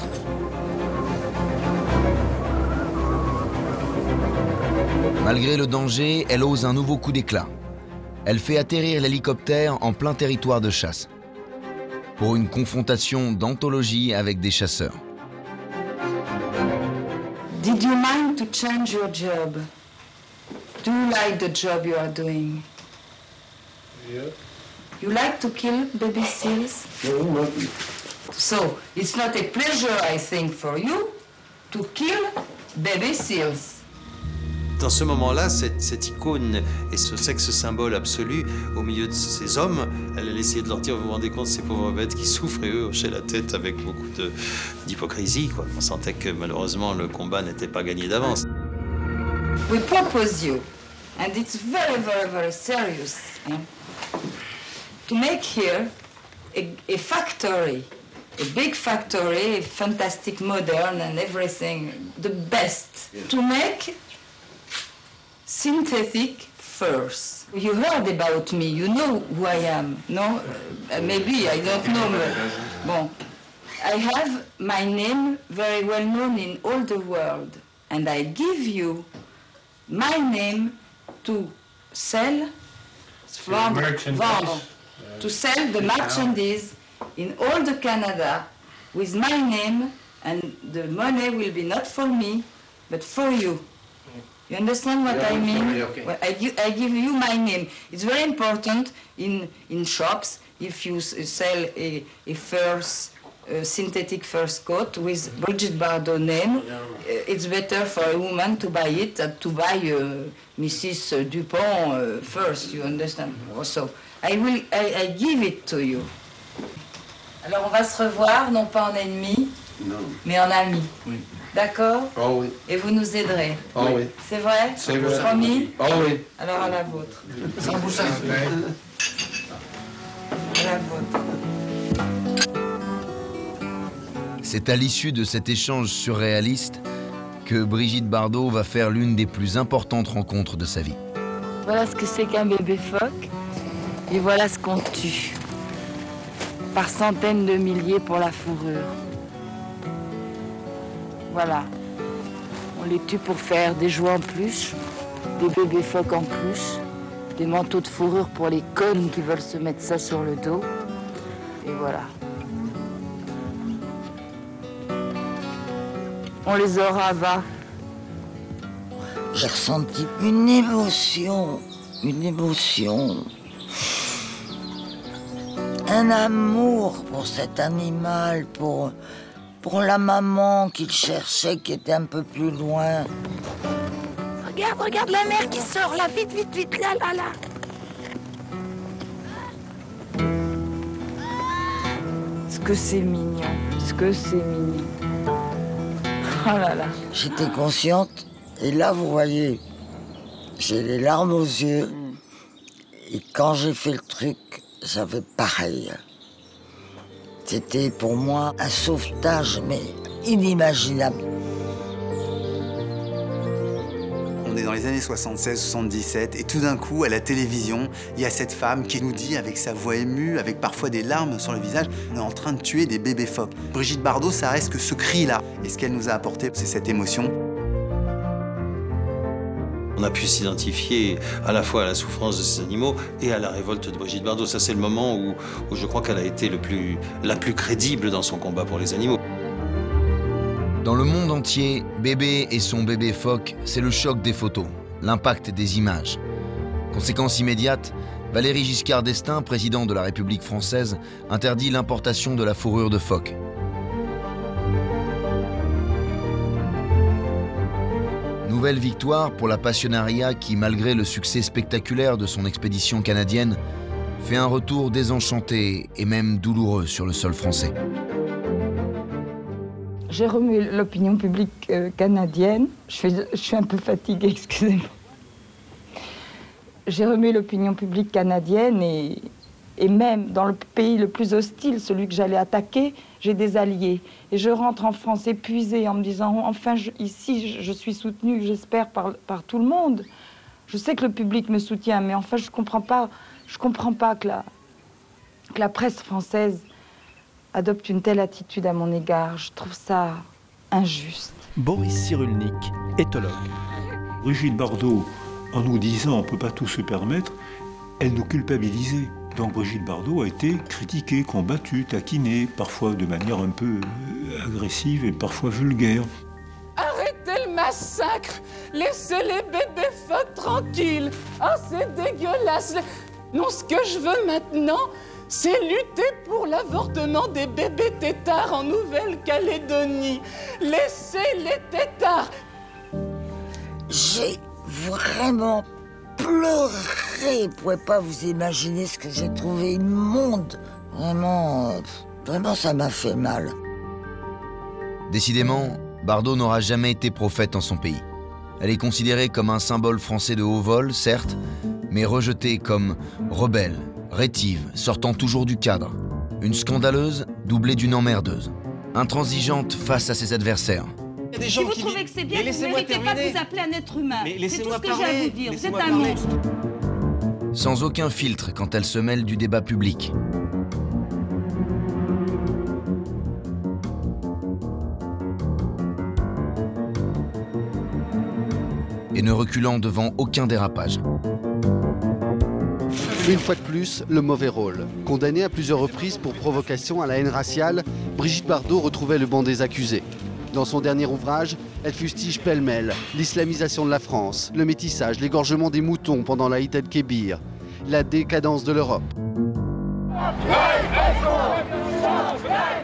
Malgré le danger, elle ose un nouveau coup d'éclat. Elle fait atterrir l'hélicoptère en plein territoire de chasse. Pour une confrontation d'anthologie avec des chasseurs. Did you mind to change your job? Do you like the job you are doing? Yeah. You like to kill baby seals? So, it's not a pleasure, I think, for you to kill baby seals. Dans ce moment-là, cette, cette icône et ce sexe symbole absolu au milieu de ces hommes, elle allait essayer de leur dire, vous vous rendez compte, ces pauvres bêtes qui souffrent et eux hochaient la tête avec beaucoup d'hypocrisie. On sentait que malheureusement le combat n'était pas gagné d'avance. we propose you, and it's very, very, very serious, eh, to make here a, a factory, a big factory, fantastic, modern, and everything, the best, to make synthetic furs. You heard about me, you know who I am, no? Uh, maybe, I don't know. But, bon. I have my name very well known in all the world, and I give you my name to sell from vendre, to sell the merchandise in all the Canada with my name, and the money will be not for me, but for you. You understand what Yeah, I mean? sorry, okay. Well, I, give, I give you my name. It's very important in, in shops if you s- sell a, a first a synthetic first coat with Brigitte Bardot name. uh, It's better for a woman to buy it than to buy uh, Mrs. Dupont uh, first. You understand? Also, I will. I, I give it to you. Alors on va se revoir, non pas en ennemi, mais en ami. D'accord Oh oui. Et vous nous aiderez. Oh oui. C'est vrai C'est vrai. Promis Oh oui. Alors à la vôtre. À la vôtre. C'est à l'issue de cet échange surréaliste que Brigitte Bardot va faire l'une des plus importantes rencontres de sa vie. Voilà ce que c'est qu'un bébé phoque. Et voilà ce qu'on tue. Par centaines de milliers pour la fourrure. Voilà. On les tue pour faire des jouets en peluche, des bébés phoques en peluche, des manteaux de fourrure pour les connes qui veulent se mettre ça sur le dos. Et voilà. On les aura, va. J'ai ressenti une émotion, une émotion, un amour pour cet animal, pour, pour la maman qu'il cherchait qui était un peu plus loin. Regarde, regarde la mer qui sort là, vite, vite, vite, là, là, là. Ce que c'est mignon, ce que c'est mignon. Oh là là. J'étais consciente, et là vous voyez, j'ai les larmes aux yeux, et quand j'ai fait le truc, ça fait pareil. C'était pour moi un sauvetage, mais inimaginable. On est dans les années 76-77 et tout d'un coup, à la télévision, il y a cette femme qui nous dit avec sa voix émue, avec parfois des larmes sur le visage, on est en train de tuer des bébés phoques. Brigitte Bardot, ça reste que ce cri-là. Et ce qu'elle nous a apporté, c'est cette émotion. On a pu s'identifier à la fois à la souffrance de ces animaux et à la révolte de Brigitte Bardot. Ça, c'est le moment où, je crois qu'elle a été la plus crédible dans son combat pour les animaux. Dans le monde entier, Bébé et son bébé phoque, c'est le choc des photos, l'impact des images. Conséquence immédiate, Valéry Giscard d'Estaing, président de la République française, interdit l'importation de la fourrure de phoque. Nouvelle victoire pour la Passionnariat qui, malgré le succès spectaculaire de son expédition canadienne, fait un retour désenchanté et même douloureux sur le sol français. J'ai remué l'opinion publique euh, canadienne. Je suis, un peu fatiguée, excusez-moi. J'ai remué l'opinion publique canadienne et même dans le pays le plus hostile, celui que j'allais attaquer, j'ai des alliés. Et je rentre en France épuisée en me disant, enfin, je- ici, je, suis soutenue, j'espère, par, par tout le monde. Je sais que le public me soutient, mais enfin, je ne comprends pas, je comprends pas que la, que la presse française adopte une telle attitude à mon égard. Je trouve ça injuste. Boris Cyrulnik, éthologue. Brigitte Bardot, en nous disant on ne peut pas tout se permettre, elle nous culpabilisait. Donc Brigitte Bardot a été critiquée, combattue, taquinée, parfois de manière un peu euh, agressive et parfois vulgaire. Arrêtez le massacre Laissez les bébés phoques tranquilles Ah, c'est dégueulasse Non, ce que je veux maintenant, c'est lutter pour l'avortement des bébés têtards en Nouvelle-Calédonie. Laissez les têtards J'ai vraiment pleuré. Vous pouvez pas vous imaginer ce que j'ai trouvé immonde. Vraiment, euh, vraiment, ça m'a fait mal. Décidément, Bardot n'aura jamais été prophète en son pays. Elle est considérée comme un symbole français de haut vol, certes, mais rejetée comme rebelle, rétive, sortant toujours du cadre. Une scandaleuse doublée d'une emmerdeuse. Intransigeante face à ses adversaires. Si vous trouvez que c'est bien, vous ne méritez pas de vous appeler un être humain. C'est tout ce que j'ai à vous dire. Vous êtes un monstre. Sans aucun filtre quand elle se mêle du débat public. Et ne reculant devant aucun dérapage. Une fois de plus, le mauvais rôle. Condamnée à plusieurs reprises pour provocation à la haine raciale, Brigitte Bardot retrouvait le banc des accusés. Dans son dernier ouvrage, elle fustige pêle-mêle l'islamisation de la France, le métissage, l'égorgement des moutons pendant la Eid el-Kébir, la décadence de l'Europe.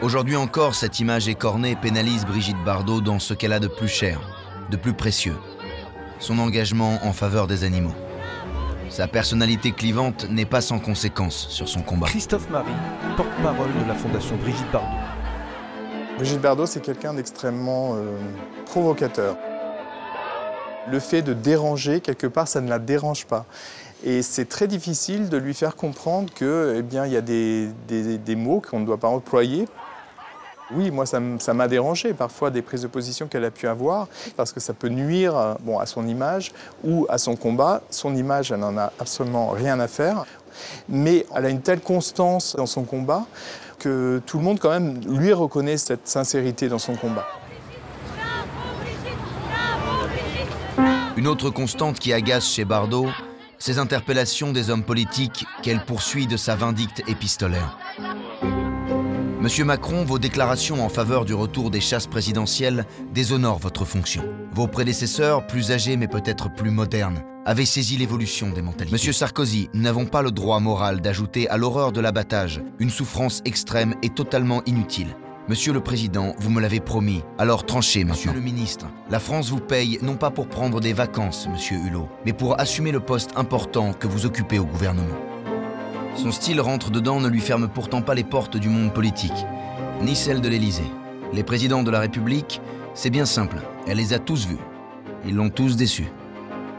Aujourd'hui encore, cette image écornée pénalise Brigitte Bardot dans ce qu'elle a de plus cher, de plus précieux. Son engagement en faveur des animaux. Sa personnalité clivante n'est pas sans conséquence sur son combat. Christophe Marie, porte-parole de la Fondation Brigitte Bardot. Brigitte Bardot, c'est quelqu'un d'extrêmement euh, provocateur. Le fait de déranger, quelque part, ça ne la dérange pas. Et c'est très difficile de lui faire comprendre que, eh bien, il y a des, des- mots qu'on ne doit pas employer. Oui, moi, ça m'a dérangé parfois des prises de position qu'elle a pu avoir, parce que ça peut nuire euh, bon, à son image ou à son combat. Son image, elle n'en a absolument rien à faire. Mais elle a une telle constance dans son combat que tout le monde, quand même, lui reconnaît cette sincérité dans son combat. Une autre constante qui agace chez Bardot, ses interpellations des hommes politiques qu'elle poursuit de sa vindicte épistolaire. Monsieur Macron, vos déclarations en faveur du retour des chasses présidentielles déshonorent votre fonction. Vos prédécesseurs, plus âgés mais peut-être plus modernes, avaient saisi l'évolution des mentalités. Monsieur Sarkozy, nous n'avons pas le droit moral d'ajouter à l'horreur de l'abattage une souffrance extrême et totalement inutile. Monsieur le Président, vous me l'avez promis, alors tranchez, Monsieur le Ministre. La France vous paye non pas pour prendre des vacances, Monsieur Hulot, mais pour assumer le poste important que vous occupez au gouvernement. Son style rentre dedans ne lui ferme pourtant pas les portes du monde politique, ni celles de l'Élysée. Les présidents de la République, c'est bien simple, elle les a tous vus. Ils l'ont tous déçu.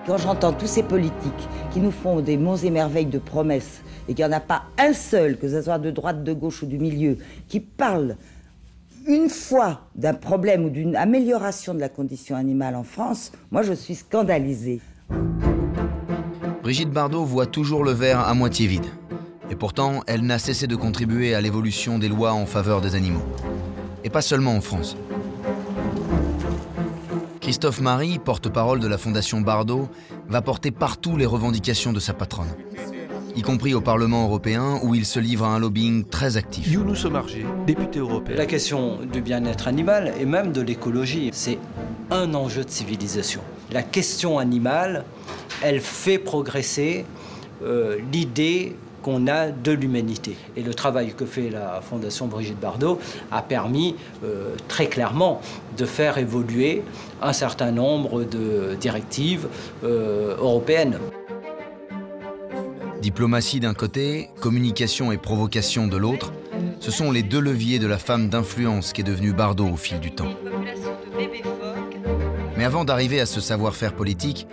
Quand j'entends tous ces politiques qui nous font des monts et merveilles de promesses et qu'il n'y en a pas un seul, que ce soit de droite, de gauche ou du milieu, qui parle une fois d'un problème ou d'une amélioration de la condition animale en France, moi je suis scandalisée. Brigitte Bardot voit toujours le verre à moitié vide. Et pourtant, elle n'a cessé de contribuer à l'évolution des lois en faveur des animaux. Et pas seulement en France. Christophe Marie, porte-parole de la Fondation Bardot, va porter partout les revendications de sa patronne, y compris au Parlement européen où il se livre à un lobbying très actif. Younous député européen. La question du bien-être animal et même de l'écologie, c'est un enjeu de civilisation. La question animale, elle fait progresser euh, l'idée qu'on a de l'humanité. Et le travail que fait la Fondation Brigitte Bardot a permis euh, très clairement de faire évoluer un certain nombre de directives euh, européennes. Diplomatie d'un côté, communication et provocation de l'autre, ce sont les deux leviers de la femme d'influence qui est devenue Bardot au fil du temps. Mais avant d'arriver à ce savoir-faire politique,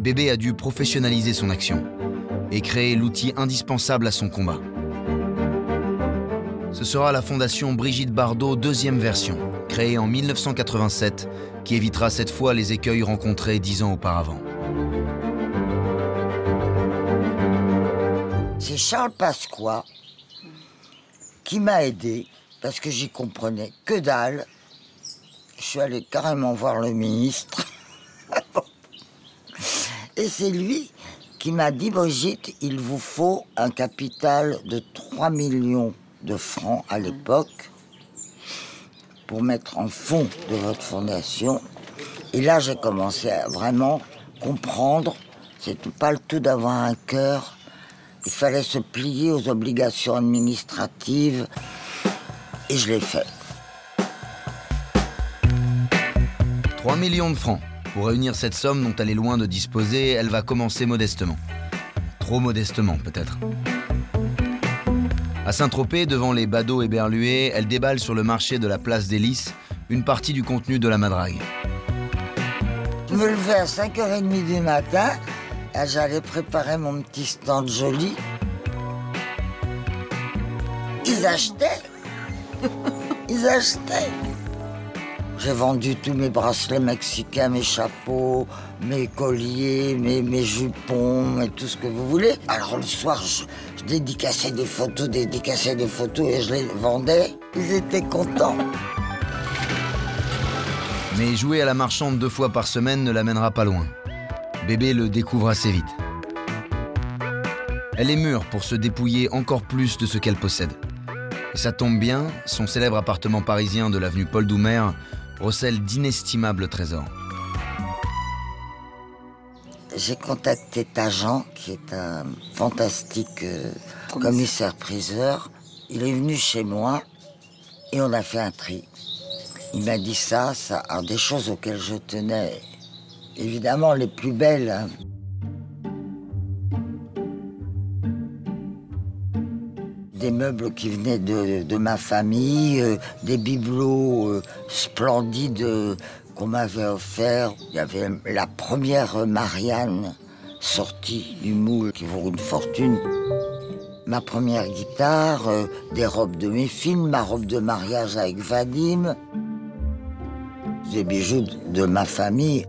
Bébé a dû professionnaliser son action et créer l'outil indispensable à son combat. Ce sera la fondation Brigitte Bardot deuxième version, créée en 1987, qui évitera cette fois les écueils rencontrés dix ans auparavant. C'est Charles Pasqua qui m'a aidé parce que j'y comprenais que dalle. Je suis allée carrément voir le ministre. Et c'est lui qui m'a dit, Brigitte, il vous faut un capital de 3 millions de francs à l'époque pour mettre en fond de votre fondation. Et là, j'ai commencé à vraiment comprendre. C'est pas le tout d'avoir un cœur. Il fallait se plier aux obligations administratives. Et je l'ai fait. 3 millions de francs. Pour réunir cette somme dont elle est loin de disposer, elle va commencer modestement. Trop modestement, peut-être. À Saint-Tropez, devant les badauds éberlués, elle déballe sur le marché de la place des Lys une partie du contenu de la madrague. me levais à 5h30 du matin, et j'allais préparer mon petit stand joli. Ils achetaient. Ils achetaient. J'ai vendu tous mes bracelets mexicains, mes chapeaux, mes colliers, mes, mes jupons, et tout ce que vous voulez. Alors le soir, je, je dédicassais des photos, dédicassais des photos et je les vendais. Ils étaient contents. Mais jouer à la marchande deux fois par semaine ne l'amènera pas loin. Bébé le découvre assez vite. Elle est mûre pour se dépouiller encore plus de ce qu'elle possède. Ça tombe bien, son célèbre appartement parisien de l'avenue Paul Doumer recèle d'inestimables trésors. J'ai contacté Tajan, qui est un fantastique euh, commissaire-priseur. Il est venu chez moi et on a fait un tri. Il m'a dit ça, ça, alors des choses auxquelles je tenais, évidemment les plus belles. hein. Des meubles qui venaient de, ma famille, euh, des bibelots euh, splendides euh, qu'on m'avait offerts. Il y avait la première Marianne sortie du moule qui vaut une fortune. Ma première guitare, des robes de mes films, ma robe de mariage avec Vadim, des bijoux de ma famille.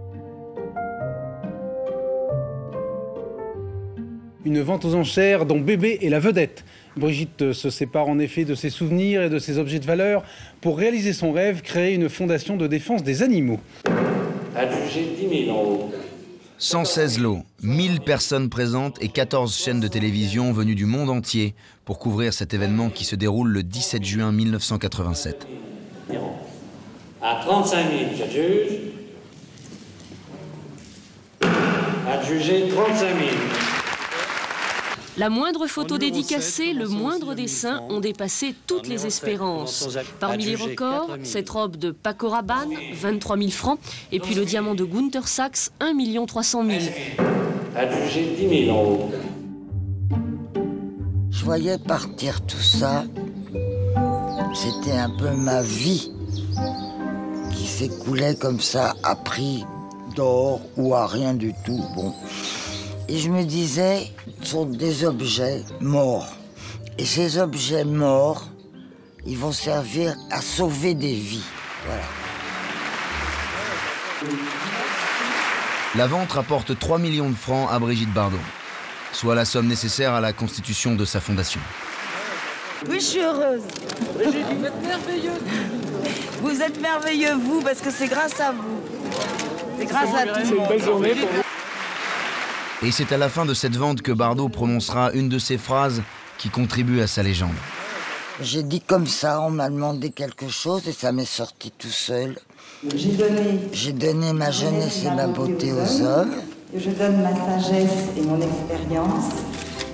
Une vente aux enchères dont bébé est la vedette. Brigitte se sépare en effet de ses souvenirs et de ses objets de valeur pour réaliser son rêve, créer une fondation de défense des animaux. Adjugé 10 000 en haut. 116 lots, 1000 personnes présentes et 14 chaînes de télévision venues du monde entier pour couvrir cet événement qui se déroule le 17 juin 1987. À 35 000, j'adjuge. Adjugé 35 000. La moindre photo dédicacée, le moindre dessin ont dépassé toutes les espérances. Parmi les records, cette robe de Paco Rabanne, 23 000 francs, et puis le diamant de Gunther Sachs, 1 300 000. Adjugé 10 000 en haut. Je voyais partir tout ça. C'était un peu ma vie qui s'écoulait comme ça à prix d'or ou à rien du tout. Bon. Et je me disais, ce sont des objets morts. Et ces objets morts, ils vont servir à sauver des vies. Voilà. La vente rapporte 3 millions de francs à Brigitte Bardot, soit la somme nécessaire à la constitution de sa fondation. Oui, je suis heureuse. Brigitte, vous êtes merveilleuse. Vous êtes merveilleux, vous, parce que c'est grâce à vous. C'est grâce à tout le monde. Et c'est à la fin de cette vente que Bardot prononcera une de ces phrases qui contribue à sa légende. J'ai dit comme ça, on m'a demandé quelque chose et ça m'est sorti tout seul. J'ai donné, J'ai donné ma jeunesse et ma beauté aux hommes. je donne ma sagesse et mon expérience,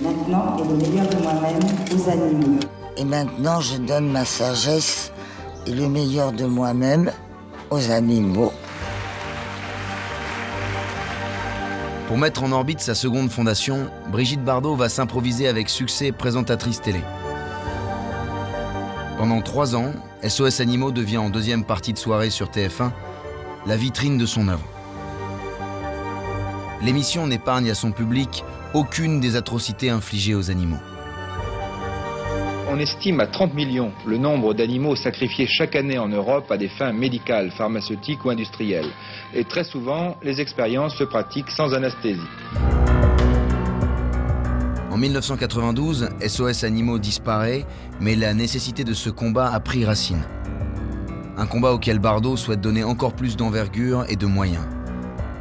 maintenant et le meilleur de moi-même aux animaux. Et maintenant, je donne ma sagesse et le meilleur de moi-même aux animaux. Pour mettre en orbite sa seconde fondation, Brigitte Bardot va s'improviser avec succès présentatrice télé. Pendant trois ans, SOS Animaux devient en deuxième partie de soirée sur TF1 la vitrine de son œuvre. L'émission n'épargne à son public aucune des atrocités infligées aux animaux. On estime à 30 millions le nombre d'animaux sacrifiés chaque année en Europe à des fins médicales, pharmaceutiques ou industrielles. Et très souvent, les expériences se pratiquent sans anesthésie. En 1992, SOS Animaux disparaît, mais la nécessité de ce combat a pris racine. Un combat auquel Bardot souhaite donner encore plus d'envergure et de moyens.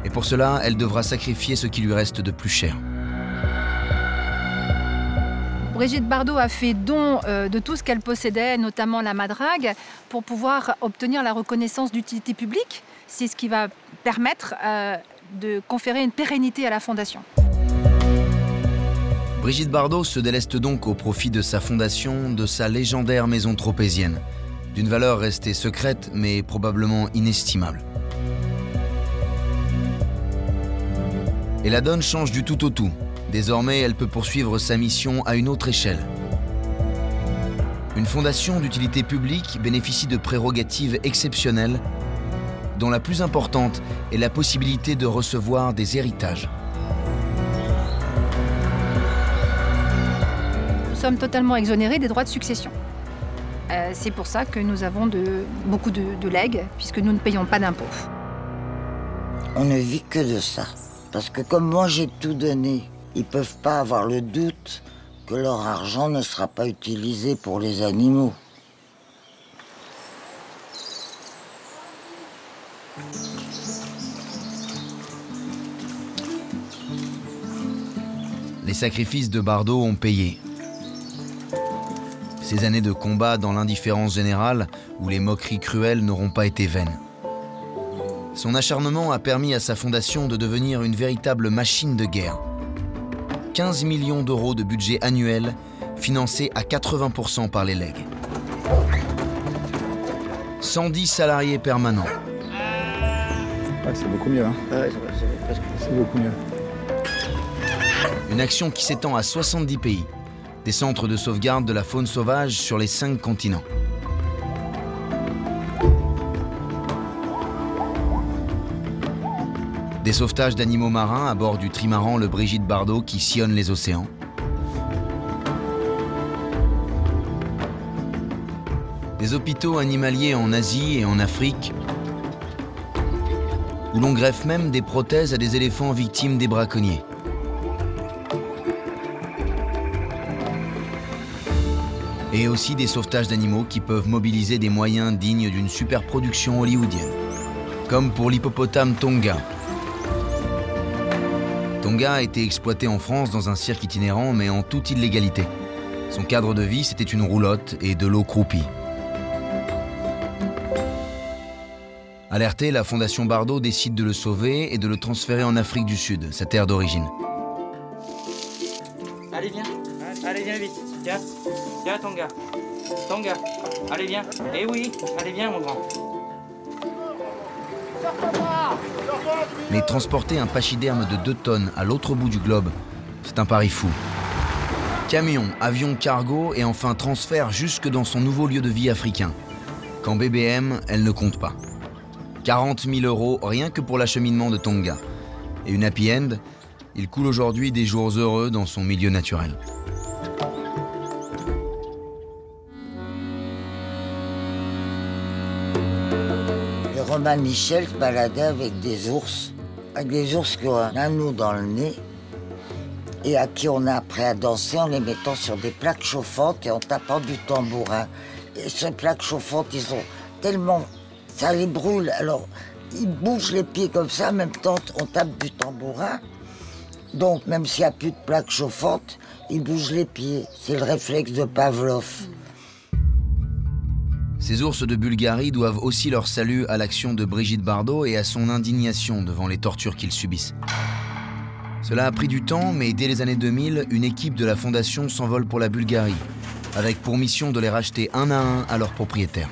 Et pour cela, elle devra sacrifier ce qui lui reste de plus cher. Brigitte Bardot a fait don euh, de tout ce qu'elle possédait, notamment la madrague, pour pouvoir obtenir la reconnaissance d'utilité publique. C'est ce qui va permettre euh, de conférer une pérennité à la fondation. Brigitte Bardot se déleste donc au profit de sa fondation, de sa légendaire maison tropézienne, d'une valeur restée secrète mais probablement inestimable. Et la donne change du tout au tout. Désormais, elle peut poursuivre sa mission à une autre échelle. Une fondation d'utilité publique bénéficie de prérogatives exceptionnelles, dont la plus importante est la possibilité de recevoir des héritages. Nous sommes totalement exonérés des droits de succession. Euh, c'est pour ça que nous avons de, beaucoup de, de legs, puisque nous ne payons pas d'impôts. On ne vit que de ça. Parce que comme moi j'ai tout donné, ils peuvent pas avoir le doute que leur argent ne sera pas utilisé pour les animaux. Les sacrifices de Bardot ont payé. Ces années de combat dans l'indifférence générale, où les moqueries cruelles n'auront pas été vaines. Son acharnement a permis à sa fondation de devenir une véritable machine de guerre. 15 millions d'euros de budget annuel, financé à 80% par les legs. 110 salariés permanents. c'est beaucoup mieux. Hein. c'est beaucoup mieux. Une action qui s'étend à 70 pays. Des centres de sauvegarde de la faune sauvage sur les cinq continents. Des sauvetages d'animaux marins à bord du trimaran le Brigitte Bardot qui sillonne les océans. Des hôpitaux animaliers en Asie et en Afrique, où l'on greffe même des prothèses à des éléphants victimes des braconniers. Et aussi des sauvetages d'animaux qui peuvent mobiliser des moyens dignes d'une superproduction hollywoodienne. Comme pour l'hippopotame Tonga. Tonga a été exploité en France dans un cirque itinérant, mais en toute illégalité. Son cadre de vie, c'était une roulotte et de l'eau croupie. Alertée, la Fondation Bardot décide de le sauver et de le transférer en Afrique du Sud, sa terre d'origine. Allez, viens. Allez, viens vite. Tiens. Tiens, Tonga. Tonga. Allez, viens. Eh oui. Allez, viens, mon grand. Mais transporter un pachyderme de 2 tonnes à l'autre bout du globe, c'est un pari fou. Camion, avion cargo et enfin transfert jusque dans son nouveau lieu de vie africain. Quand BBM, elle ne compte pas. 40 000 euros rien que pour l'acheminement de Tonga. Et une happy end, il coule aujourd'hui des jours heureux dans son milieu naturel. Michel se baladait avec des ours, avec des ours qui ont un anneau dans le nez et à qui on a appris à danser en les mettant sur des plaques chauffantes et en tapant du tambourin. Et ces plaques chauffantes, ils sont tellement... ça les brûle, alors ils bougent les pieds comme ça, en même temps on tape du tambourin. Donc même s'il n'y a plus de plaques chauffantes, ils bougent les pieds. C'est le réflexe de Pavlov. Ces ours de Bulgarie doivent aussi leur salut à l'action de Brigitte Bardot et à son indignation devant les tortures qu'ils subissent. Cela a pris du temps, mais dès les années 2000, une équipe de la fondation s'envole pour la Bulgarie, avec pour mission de les racheter un à un à leurs propriétaires.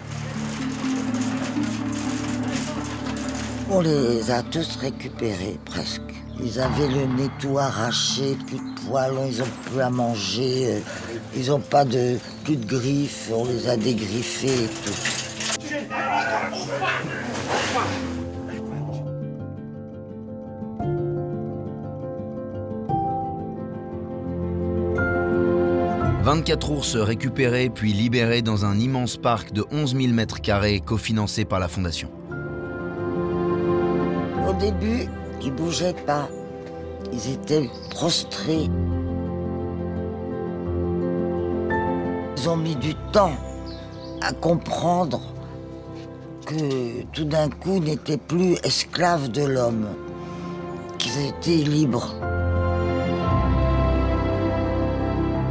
On les a tous récupérés presque. Ils avaient le nez tout arraché, plus de poils, ils ont plus à manger, euh, ils ont pas de plus de griffes, on les a dégriffés et tout. 24 ours récupérés puis libérés dans un immense parc de 11 000 mètres carrés cofinancé par la Fondation. Au début, ils bougeaient pas. Ils étaient prostrés. Ils ont mis du temps à comprendre que tout d'un coup, n'étaient plus esclaves de l'homme, qu'ils étaient libres.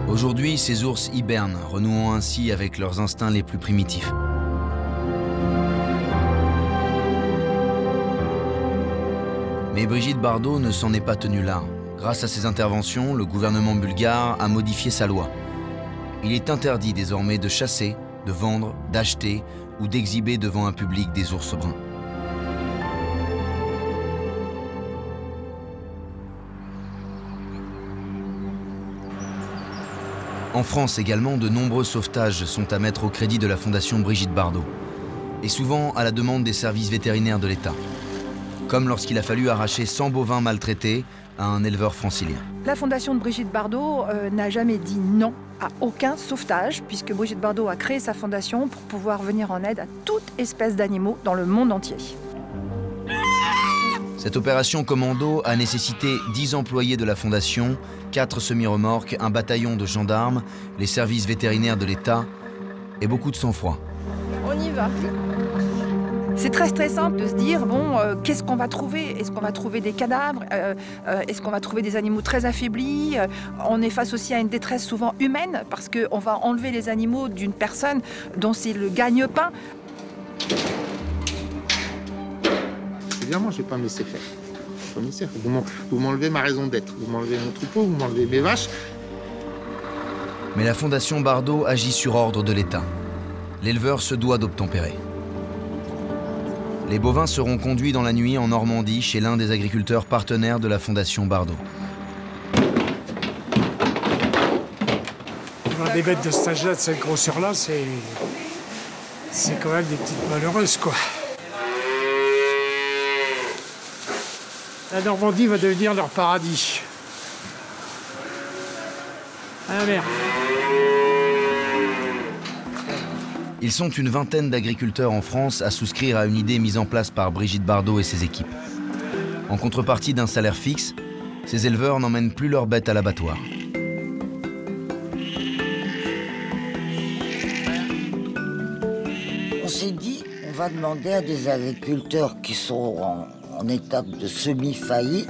Aujourd'hui, ces ours hibernent, renouant ainsi avec leurs instincts les plus primitifs. Mais Brigitte Bardot ne s'en est pas tenue là. Grâce à ses interventions, le gouvernement bulgare a modifié sa loi. Il est interdit désormais de chasser, de vendre, d'acheter ou d'exhiber devant un public des ours bruns. En France également, de nombreux sauvetages sont à mettre au crédit de la Fondation Brigitte Bardot. et souvent à la demande des services vétérinaires de l'État. Comme lorsqu'il a fallu arracher 100 bovins maltraités à un éleveur francilien. La fondation de Brigitte Bardot euh, n'a jamais dit non à aucun sauvetage, puisque Brigitte Bardot a créé sa fondation pour pouvoir venir en aide à toute espèce d'animaux dans le monde entier. Cette opération commando a nécessité 10 employés de la fondation, 4 semi-remorques, un bataillon de gendarmes, les services vétérinaires de l'État et beaucoup de sang-froid. On y va. C'est très stressant de se dire bon, euh, qu'est-ce qu'on va trouver? Est-ce qu'on va trouver des cadavres? Euh, euh, Est-ce qu'on va trouver des animaux très affaiblis? On est face aussi à une détresse souvent humaine parce qu'on va enlever les animaux d'une personne dont c'est le gagne-pain. Évidemment, je ne vais pas me laisser faire. Vous m'enlevez ma raison d'être, vous m'enlevez mon troupeau, vous m'enlevez mes vaches. Mais la Fondation Bardot agit sur ordre de l'État. L'éleveur se doit d'obtempérer. Les bovins seront conduits dans la nuit en Normandie chez l'un des agriculteurs partenaires de la Fondation Bardot. Des bêtes de cet âge-là, de cette grosseur-là, c'est. C'est quand même des petites malheureuses, quoi. La Normandie va devenir leur paradis. Ah merde. Ils sont une vingtaine d'agriculteurs en France à souscrire à une idée mise en place par Brigitte Bardot et ses équipes. En contrepartie d'un salaire fixe, ces éleveurs n'emmènent plus leurs bêtes à l'abattoir. On s'est dit, on va demander à des agriculteurs qui sont en, étape de semi-faillite,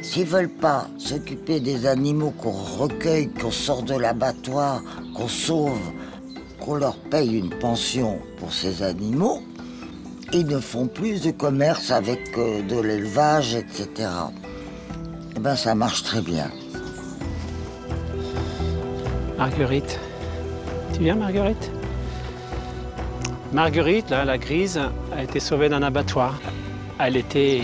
s'ils veulent pas s'occuper des animaux qu'on recueille, qu'on sort de l'abattoir, qu'on sauve, qu'on leur paye une pension pour ces animaux, ils ne font plus de commerce avec euh, de l'élevage, etc. Eh bien, ça marche très bien. Marguerite. Tu viens, Marguerite? Marguerite, la grise, a été sauvée d'un abattoir. Elle était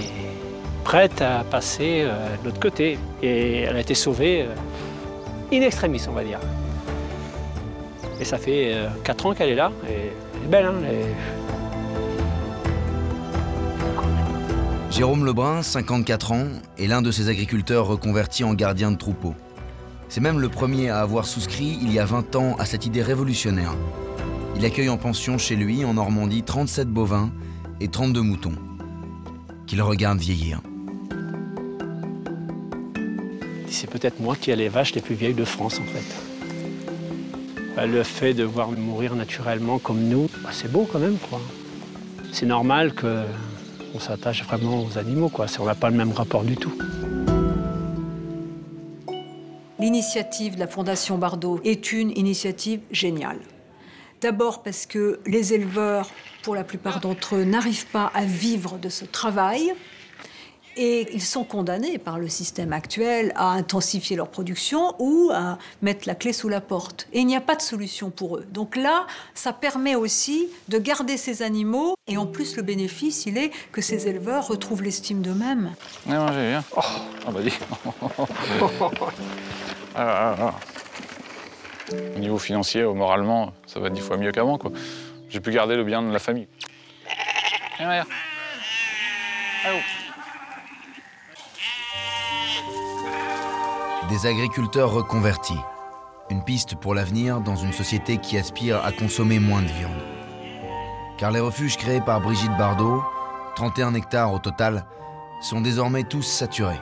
prête à passer euh, de l'autre côté. Et elle a été sauvée euh, in extremis, on va dire. Et ça fait 4 ans qu'elle est là. Et elle est belle, hein elle est- Jérôme Lebrun, 54 ans, est l'un de ces agriculteurs reconvertis en gardien de troupeau. C'est même le premier à avoir souscrit il y a 20 ans à cette idée révolutionnaire. Il accueille en pension chez lui, en Normandie, 37 bovins et 32 moutons, qu'il regarde vieillir. C'est peut-être moi qui ai les vaches les plus vieilles de France, en fait. Bah, Le fait de voir mourir naturellement comme nous, bah, c'est beau quand même, quoi. C'est normal qu'on s'attache vraiment aux animaux, quoi. On n'a pas le même rapport du tout. L'initiative de la Fondation Bardot est une initiative géniale. D'abord parce que les éleveurs, pour la plupart d'entre eux, n'arrivent pas à vivre de ce travail et ils sont condamnés par le système actuel à intensifier leur production ou à mettre la clé sous la porte. Et il n'y a pas de solution pour eux. Donc là, ça permet aussi de garder ces animaux et en plus le bénéfice, il est que ces éleveurs retrouvent l'estime d'eux-mêmes. Viens manger, viens. Oh, ah bah dis. Ah là. Au niveau financier, euh, moralement, ça va dix fois mieux qu'avant, quoi. J'ai pu garder le bien de la famille. Regarde. Allô. Des agriculteurs reconvertis. Une piste pour l'avenir dans une société qui aspire à consommer moins de viande. Car les refuges créés par Brigitte Bardot, 31 hectares au total, sont désormais tous saturés.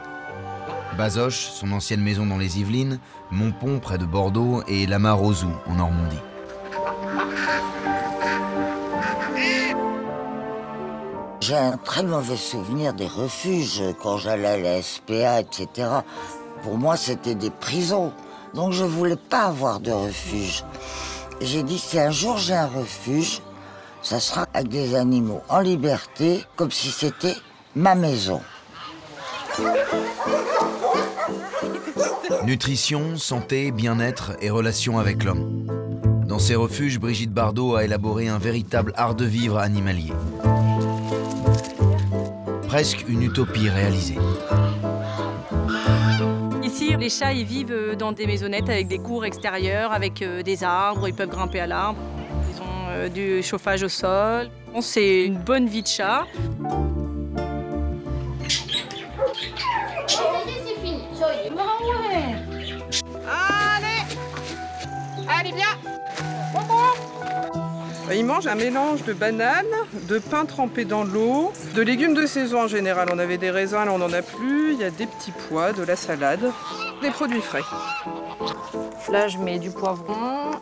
Bazoches, son ancienne maison dans les Yvelines, Montpont près de Bordeaux et Lamar-Ozou en Normandie. J'ai un très mauvais souvenir des refuges quand j'allais à la SPA, etc. Pour moi, c'était des prisons. Donc je voulais pas avoir de refuge. J'ai dit, si un jour j'ai un refuge, ça sera avec des animaux en liberté, comme si c'était ma maison. Nutrition, santé, bien-être et relations avec l'homme. Dans ces refuges, Brigitte Bardot a élaboré un véritable art de vivre animalier. Presque une utopie réalisée. Les chats, ils vivent euh, dans des maisonnettes avec des cours extérieurs, avec euh, des arbres, ils peuvent grimper à l'arbre. Ils ont euh, du chauffage au sol. C'est une bonne vie de chat. Il mange un mélange de bananes, de pain trempé dans l'eau, de légumes de saison en général. On avait des raisins, là on n'en a plus. Il y a des petits pois, de la salade, des produits frais. Là, je mets du poivron,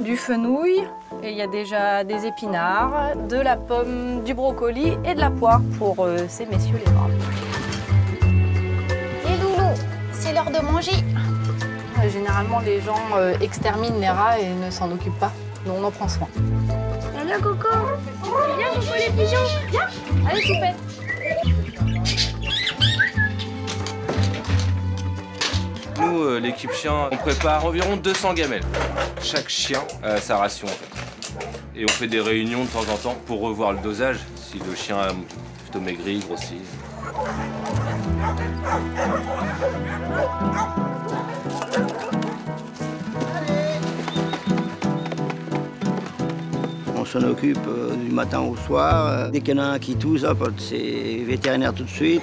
du fenouil, et il y a déjà des épinards, de la pomme, du brocoli et de la poire pour euh, ces messieurs les bras. Les loulous, c'est l'heure de manger. Euh, Généralement, les gens euh, exterminent les rats et ne s'en occupent pas. Nous, on en prend soin. Coco. Viens, les pigeons. Viens. Allez, Choupette. Nous, euh, l'équipe chien, on prépare environ 200 gamelles. Chaque chien a sa ration en fait. Et on fait des réunions de temps en temps pour revoir le dosage, si le chien a plutôt maigri, grossi. S'en occupe euh, du matin au soir. euh, Dès qu'il y en a un qui tousse, hop, c'est vétérinaire tout de suite.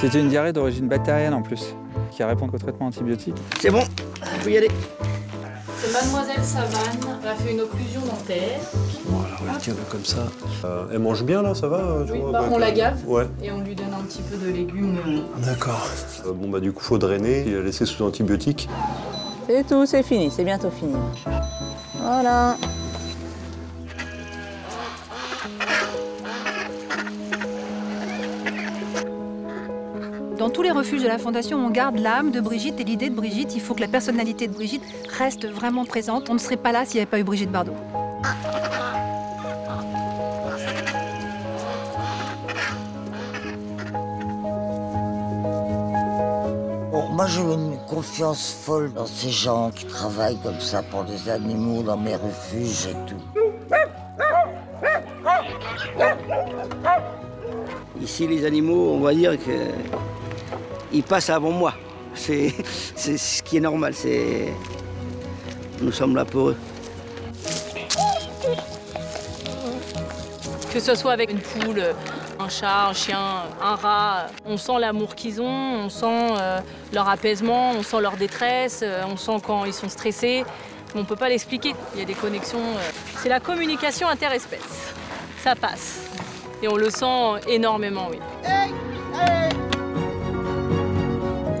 C'était une diarrhée d'origine bactérienne en plus, qui répond qu'au traitement antibiotique. C'est bon, vous y aller. C'est Mademoiselle Savane. Elle a fait une occlusion dentaire. Voilà, on la tient là comme ça. Euh, elle mange bien là, ça va tu Oui, vois, bah, avec on la gave Ouais. et on lui donne un petit peu de légumes. D'accord. Euh, bon bah du coup faut drainer, il a laissé sous antibiotique. C'est tout, c'est fini, c'est bientôt fini. Voilà. Dans tous les refuges de la Fondation, on garde l'âme de Brigitte et l'idée de Brigitte. Il faut que la personnalité de Brigitte reste vraiment présente. On ne serait pas là s'il n'y avait pas eu Brigitte Bardot. Bon, moi j'ai une confiance folle dans ces gens qui travaillent comme ça pour les animaux dans mes refuges et tout. Ici, les animaux, on va dire que ils passent avant moi. C'est c'est ce qui est normal. C'est nous sommes là pour eux. Que ce soit avec une poule, un chat, un chien, un rat, on sent l'amour qu'ils ont, on sent euh, leur apaisement, on sent leur détresse, euh, on sent quand ils sont stressés. Mais on ne peut pas l'expliquer. Il y a des connexions. euh, C'est la communication interespèce. Ça passe. Et on le sent énormément, oui.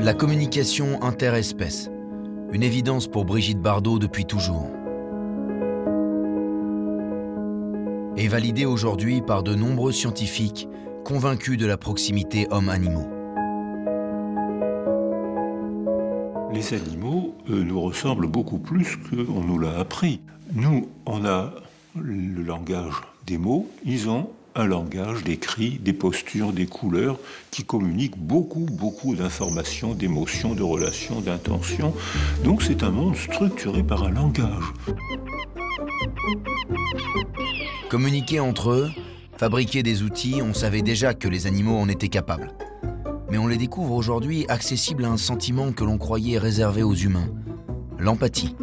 La communication interespèce. Une évidence pour Brigitte Bardot depuis toujours. Et validée aujourd'hui par de nombreux scientifiques convaincus de la proximité homme-animaux. Les animaux euh, nous ressemblent beaucoup plus qu'on nous l'a appris. Nous, on a le langage des mots, ils ont un langage des cris, des postures, des couleurs qui communiquent beaucoup, beaucoup d'informations, d'émotions, de relations, d'intentions. Donc c'est un monde structuré par un langage. Communiquer entre eux, fabriquer des outils, on savait déjà que les animaux en étaient capables. Mais on les découvre aujourd'hui accessibles à un sentiment que l'on croyait réservé aux humains, l'empathie.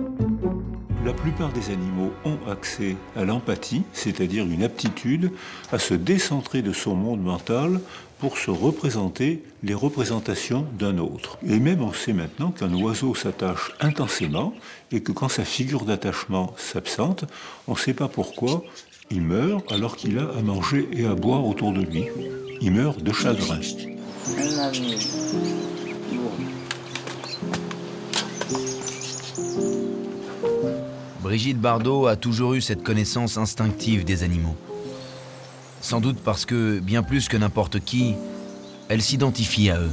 La plupart des animaux ont accès à l'empathie, c'est-à-dire une aptitude à se décentrer de son monde mental pour se représenter les représentations d'un autre. Et même on sait maintenant qu'un oiseau s'attache intensément et que quand sa figure d'attachement s'absente, on ne sait pas pourquoi, il meurt alors qu'il a à manger et à boire autour de lui. Il meurt de chagrin. Brigitte Bardot a toujours eu cette connaissance instinctive des animaux. Sans doute parce que, bien plus que n'importe qui, elle s'identifie à eux.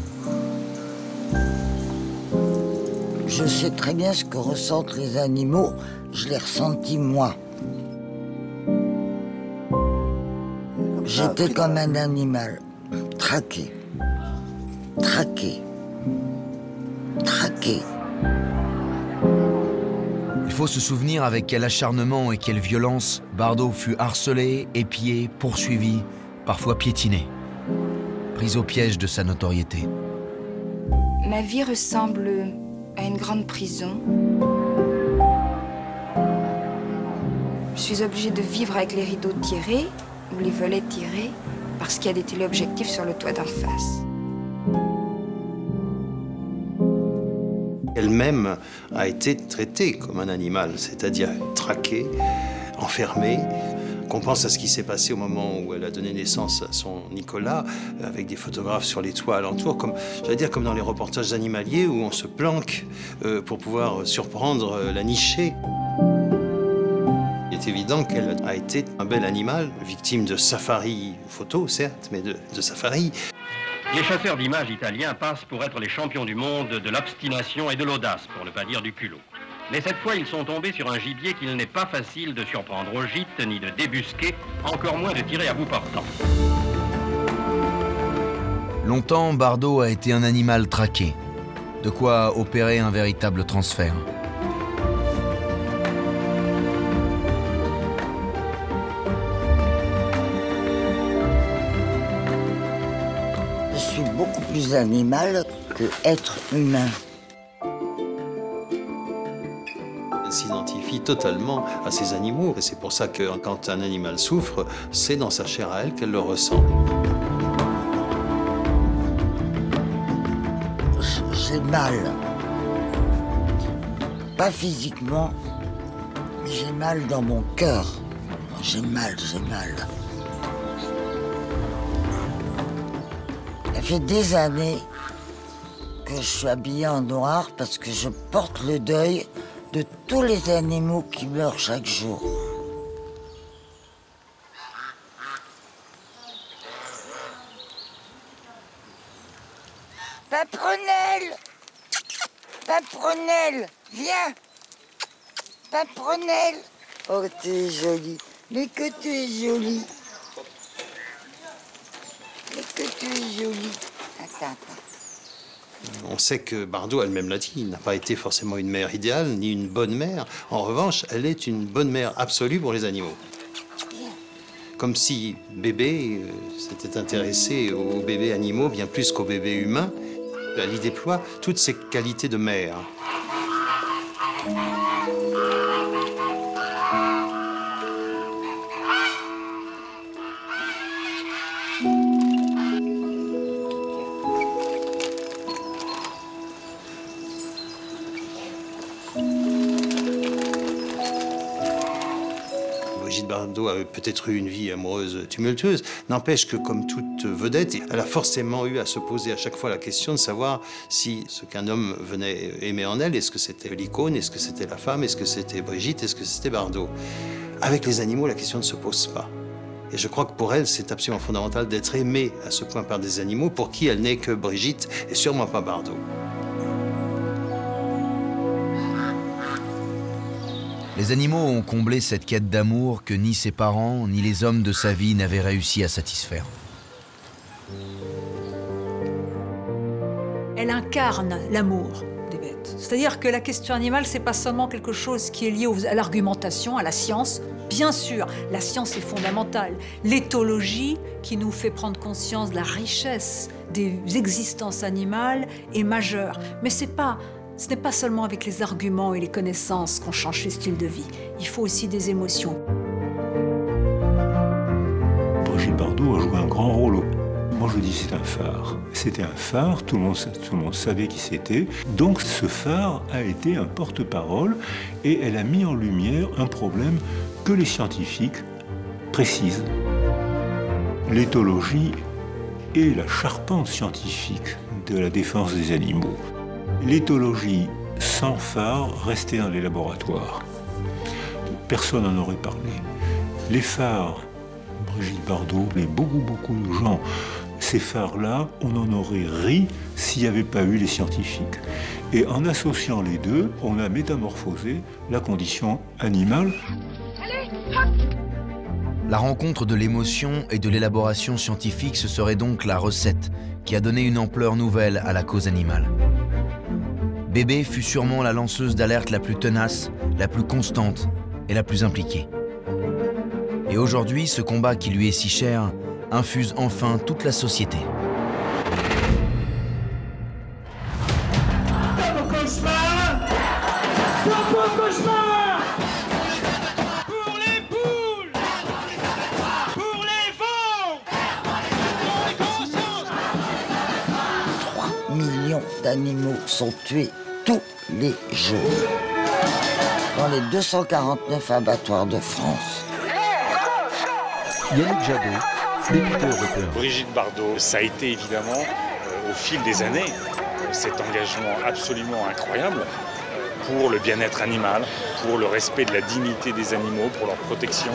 Je sais très bien ce que ressentent les animaux, je l'ai ressenti moi. J'étais comme un animal, traqué, traqué, traqué. Faut se souvenir avec quel acharnement et quelle violence Bardot fut harcelé, épié, poursuivi, parfois piétiné, pris au piège de sa notoriété. Ma vie ressemble à une grande prison. Je suis obligée de vivre avec les rideaux tirés ou les volets tirés parce qu'il y a des téléobjectifs sur le toit d'en face. Elle-même a été traitée comme un animal, c'est-à-dire traquée, enfermée. Qu'on pense à ce qui s'est passé au moment où elle a donné naissance à son Nicolas, avec des photographes sur les toits alentours, comme dire comme dans les reportages animaliers où on se planque euh, pour pouvoir surprendre euh, la nichée. Il est évident qu'elle a été un bel animal, victime de safari photo, certes, mais de safari. Les chasseurs d'images italiens passent pour être les champions du monde de l'obstination et de l'audace, pour ne pas dire du culot. Mais cette fois, ils sont tombés sur un gibier qu'il n'est pas facile de surprendre au gîte, ni de débusquer, encore moins de tirer à bout portant. Longtemps, Bardot a été un animal traqué. De quoi opérer un véritable transfert. Plus animal que être humain. Elle s'identifie totalement à ces animaux. Et c'est pour ça que quand un animal souffre, c'est dans sa chair à elle qu'elle le ressent. J'ai mal. Pas physiquement, mais j'ai mal dans mon cœur. J'ai mal, j'ai mal. Ça fait des années que je suis habillée en noir parce que je porte le deuil de tous les animaux qui meurent chaque jour. Paprenelle Paprenelle Viens Paprenelle Oh, tu es jolie. Mais que tu es jolie. Mais que tu es jolie. Attends, attends. On sait que Bardot elle-même l'a dit, n'a pas été forcément une mère idéale, ni une bonne mère. En revanche, elle est une bonne mère absolue pour les animaux. Comme si bébé euh, s'était intéressé aux bébés animaux bien plus qu'aux bébés humains. Elle y déploie toutes ses qualités de mère. Bardot a peut-être eu une vie amoureuse tumultueuse. N'empêche que, comme toute vedette, elle a forcément eu à se poser à chaque fois la question de savoir si ce qu'un homme venait aimer en elle, est-ce que c'était l'icône, est-ce que c'était la femme, est-ce que c'était Brigitte, est-ce que c'était Bardot. Avec les animaux, la question ne se pose pas. Et je crois que pour elle, c'est absolument fondamental d'être aimée à ce point par des animaux pour qui elle n'est que Brigitte et sûrement pas Bardot. Les animaux ont comblé cette quête d'amour que ni ses parents ni les hommes de sa vie n'avaient réussi à satisfaire. Elle incarne l'amour des bêtes. C'est-à-dire que la question animale, c'est pas seulement quelque chose qui est lié à l'argumentation, à la science. Bien sûr, la science est fondamentale. L'éthologie, qui nous fait prendre conscience de la richesse des existences animales, est majeure. Mais c'est pas, ce n'est pas seulement avec les arguments et les connaissances qu'on change ses styles de vie. Il faut aussi des émotions. Brigitte Bardot a joué un grand rôle. Moi, je dis c'est un phare. C'était un phare, tout le, monde, tout le monde savait qui c'était. Donc, ce phare a été un porte-parole et elle a mis en lumière un problème que les scientifiques précisent. L'éthologie est la charpente scientifique de la défense des animaux. L'éthologie sans phare restait dans les laboratoires. Personne n'en aurait parlé. Les phares, Brigitte Bardot, mais beaucoup, beaucoup de gens, ces phares-là, on en aurait ri s'il n'y avait pas eu les scientifiques. Et en associant les deux, on a métamorphosé la condition animale. La rencontre de l'émotion et de l'élaboration scientifique, ce serait donc la recette qui a donné une ampleur nouvelle à la cause animale. Bébé fut sûrement la lanceuse d'alerte la plus tenace, la plus constante et la plus impliquée. Et aujourd'hui, ce combat qui lui est si cher infuse enfin toute la société. d'animaux sont tués les jours dans les 249 abattoirs de France. Yannick Jadot, député européen. Brigitte Bardot, ça a été évidemment, euh, au fil des années, euh, cet engagement absolument incroyable euh, pour le bien-être animal, pour le respect de la dignité des animaux, pour leur protection.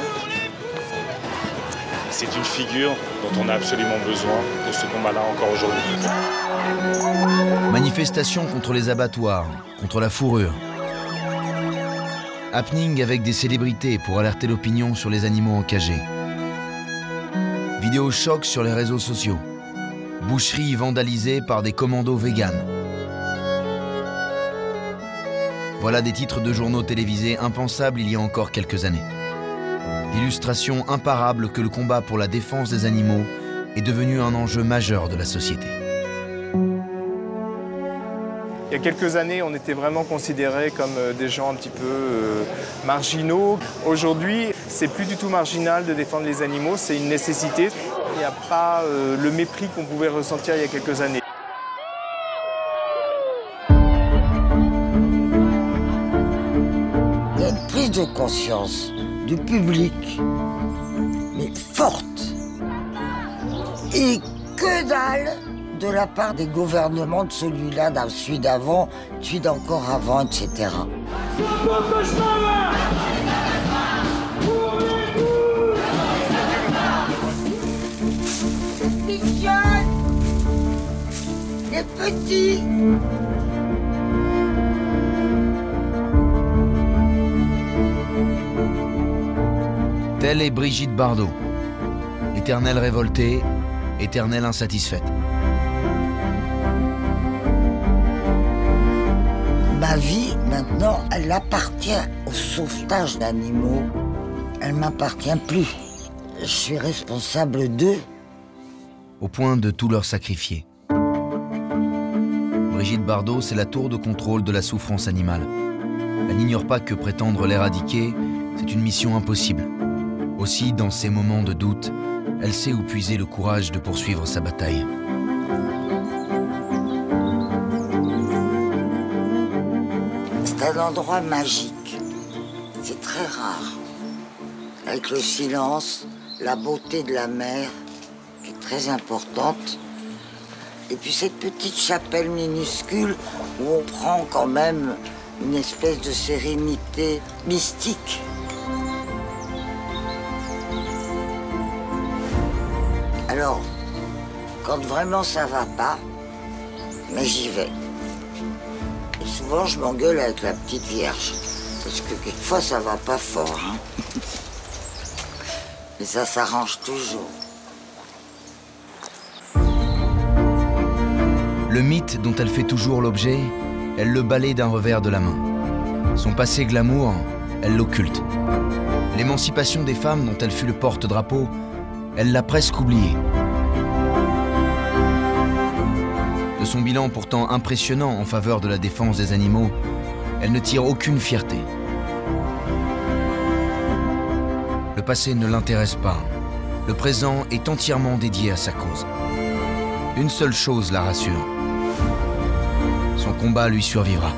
C'est une figure dont on a absolument besoin pour ce combat-là encore aujourd'hui. Manifestation contre les abattoirs, contre la fourrure. Happening avec des célébrités pour alerter l'opinion sur les animaux encagés. Vidéo choc sur les réseaux sociaux. Boucherie vandalisée par des commandos véganes. Voilà des titres de journaux télévisés impensables il y a encore quelques années. Illustration imparable que le combat pour la défense des animaux est devenu un enjeu majeur de la société. Il y a quelques années, on était vraiment considérés comme euh, des gens un petit peu euh, marginaux. Aujourd'hui, c'est plus du tout marginal de défendre les animaux, c'est une nécessité. Il n'y a pas euh, le mépris qu'on pouvait ressentir il y a quelques années. Il y a une prise de conscience public, mais forte. Et que dalle de la part des gouvernements de celui-là, d'un celui d'avant, celui d'encore avant, etc. Les petits Telle est Brigitte Bardot. Éternelle révoltée, éternelle insatisfaite. Ma vie, maintenant, elle appartient au sauvetage d'animaux. Elle m'appartient plus. Je suis responsable d'eux. au point de tout leur sacrifier. Brigitte Bardot, c'est la tour de contrôle de la souffrance animale. Elle n'ignore pas que prétendre l'éradiquer, c'est une mission impossible. Aussi, dans ces moments de doute, elle sait où puiser le courage de poursuivre sa bataille. C'est un endroit magique. C'est très rare. Avec le silence, la beauté de la mer, qui est très importante. Et puis cette petite chapelle minuscule où on prend quand même une espèce de sérénité mystique. Alors, quand vraiment ça va pas, mais j'y vais. Et souvent, je m'engueule avec la petite vierge. Parce que quelquefois, ça va pas fort. hein. Mais ça s'arrange toujours. Le mythe dont elle fait toujours l'objet, elle le balaye d'un revers de la main. Son passé glamour, elle l'occulte. L'émancipation des femmes dont elle fut le porte-drapeau, elle l'a presque oubliée. De son bilan pourtant impressionnant en faveur de la défense des animaux, elle ne tire aucune fierté. Le passé ne l'intéresse pas. Le présent est entièrement dédié à sa cause. Une seule chose la rassure. Son combat lui survivra.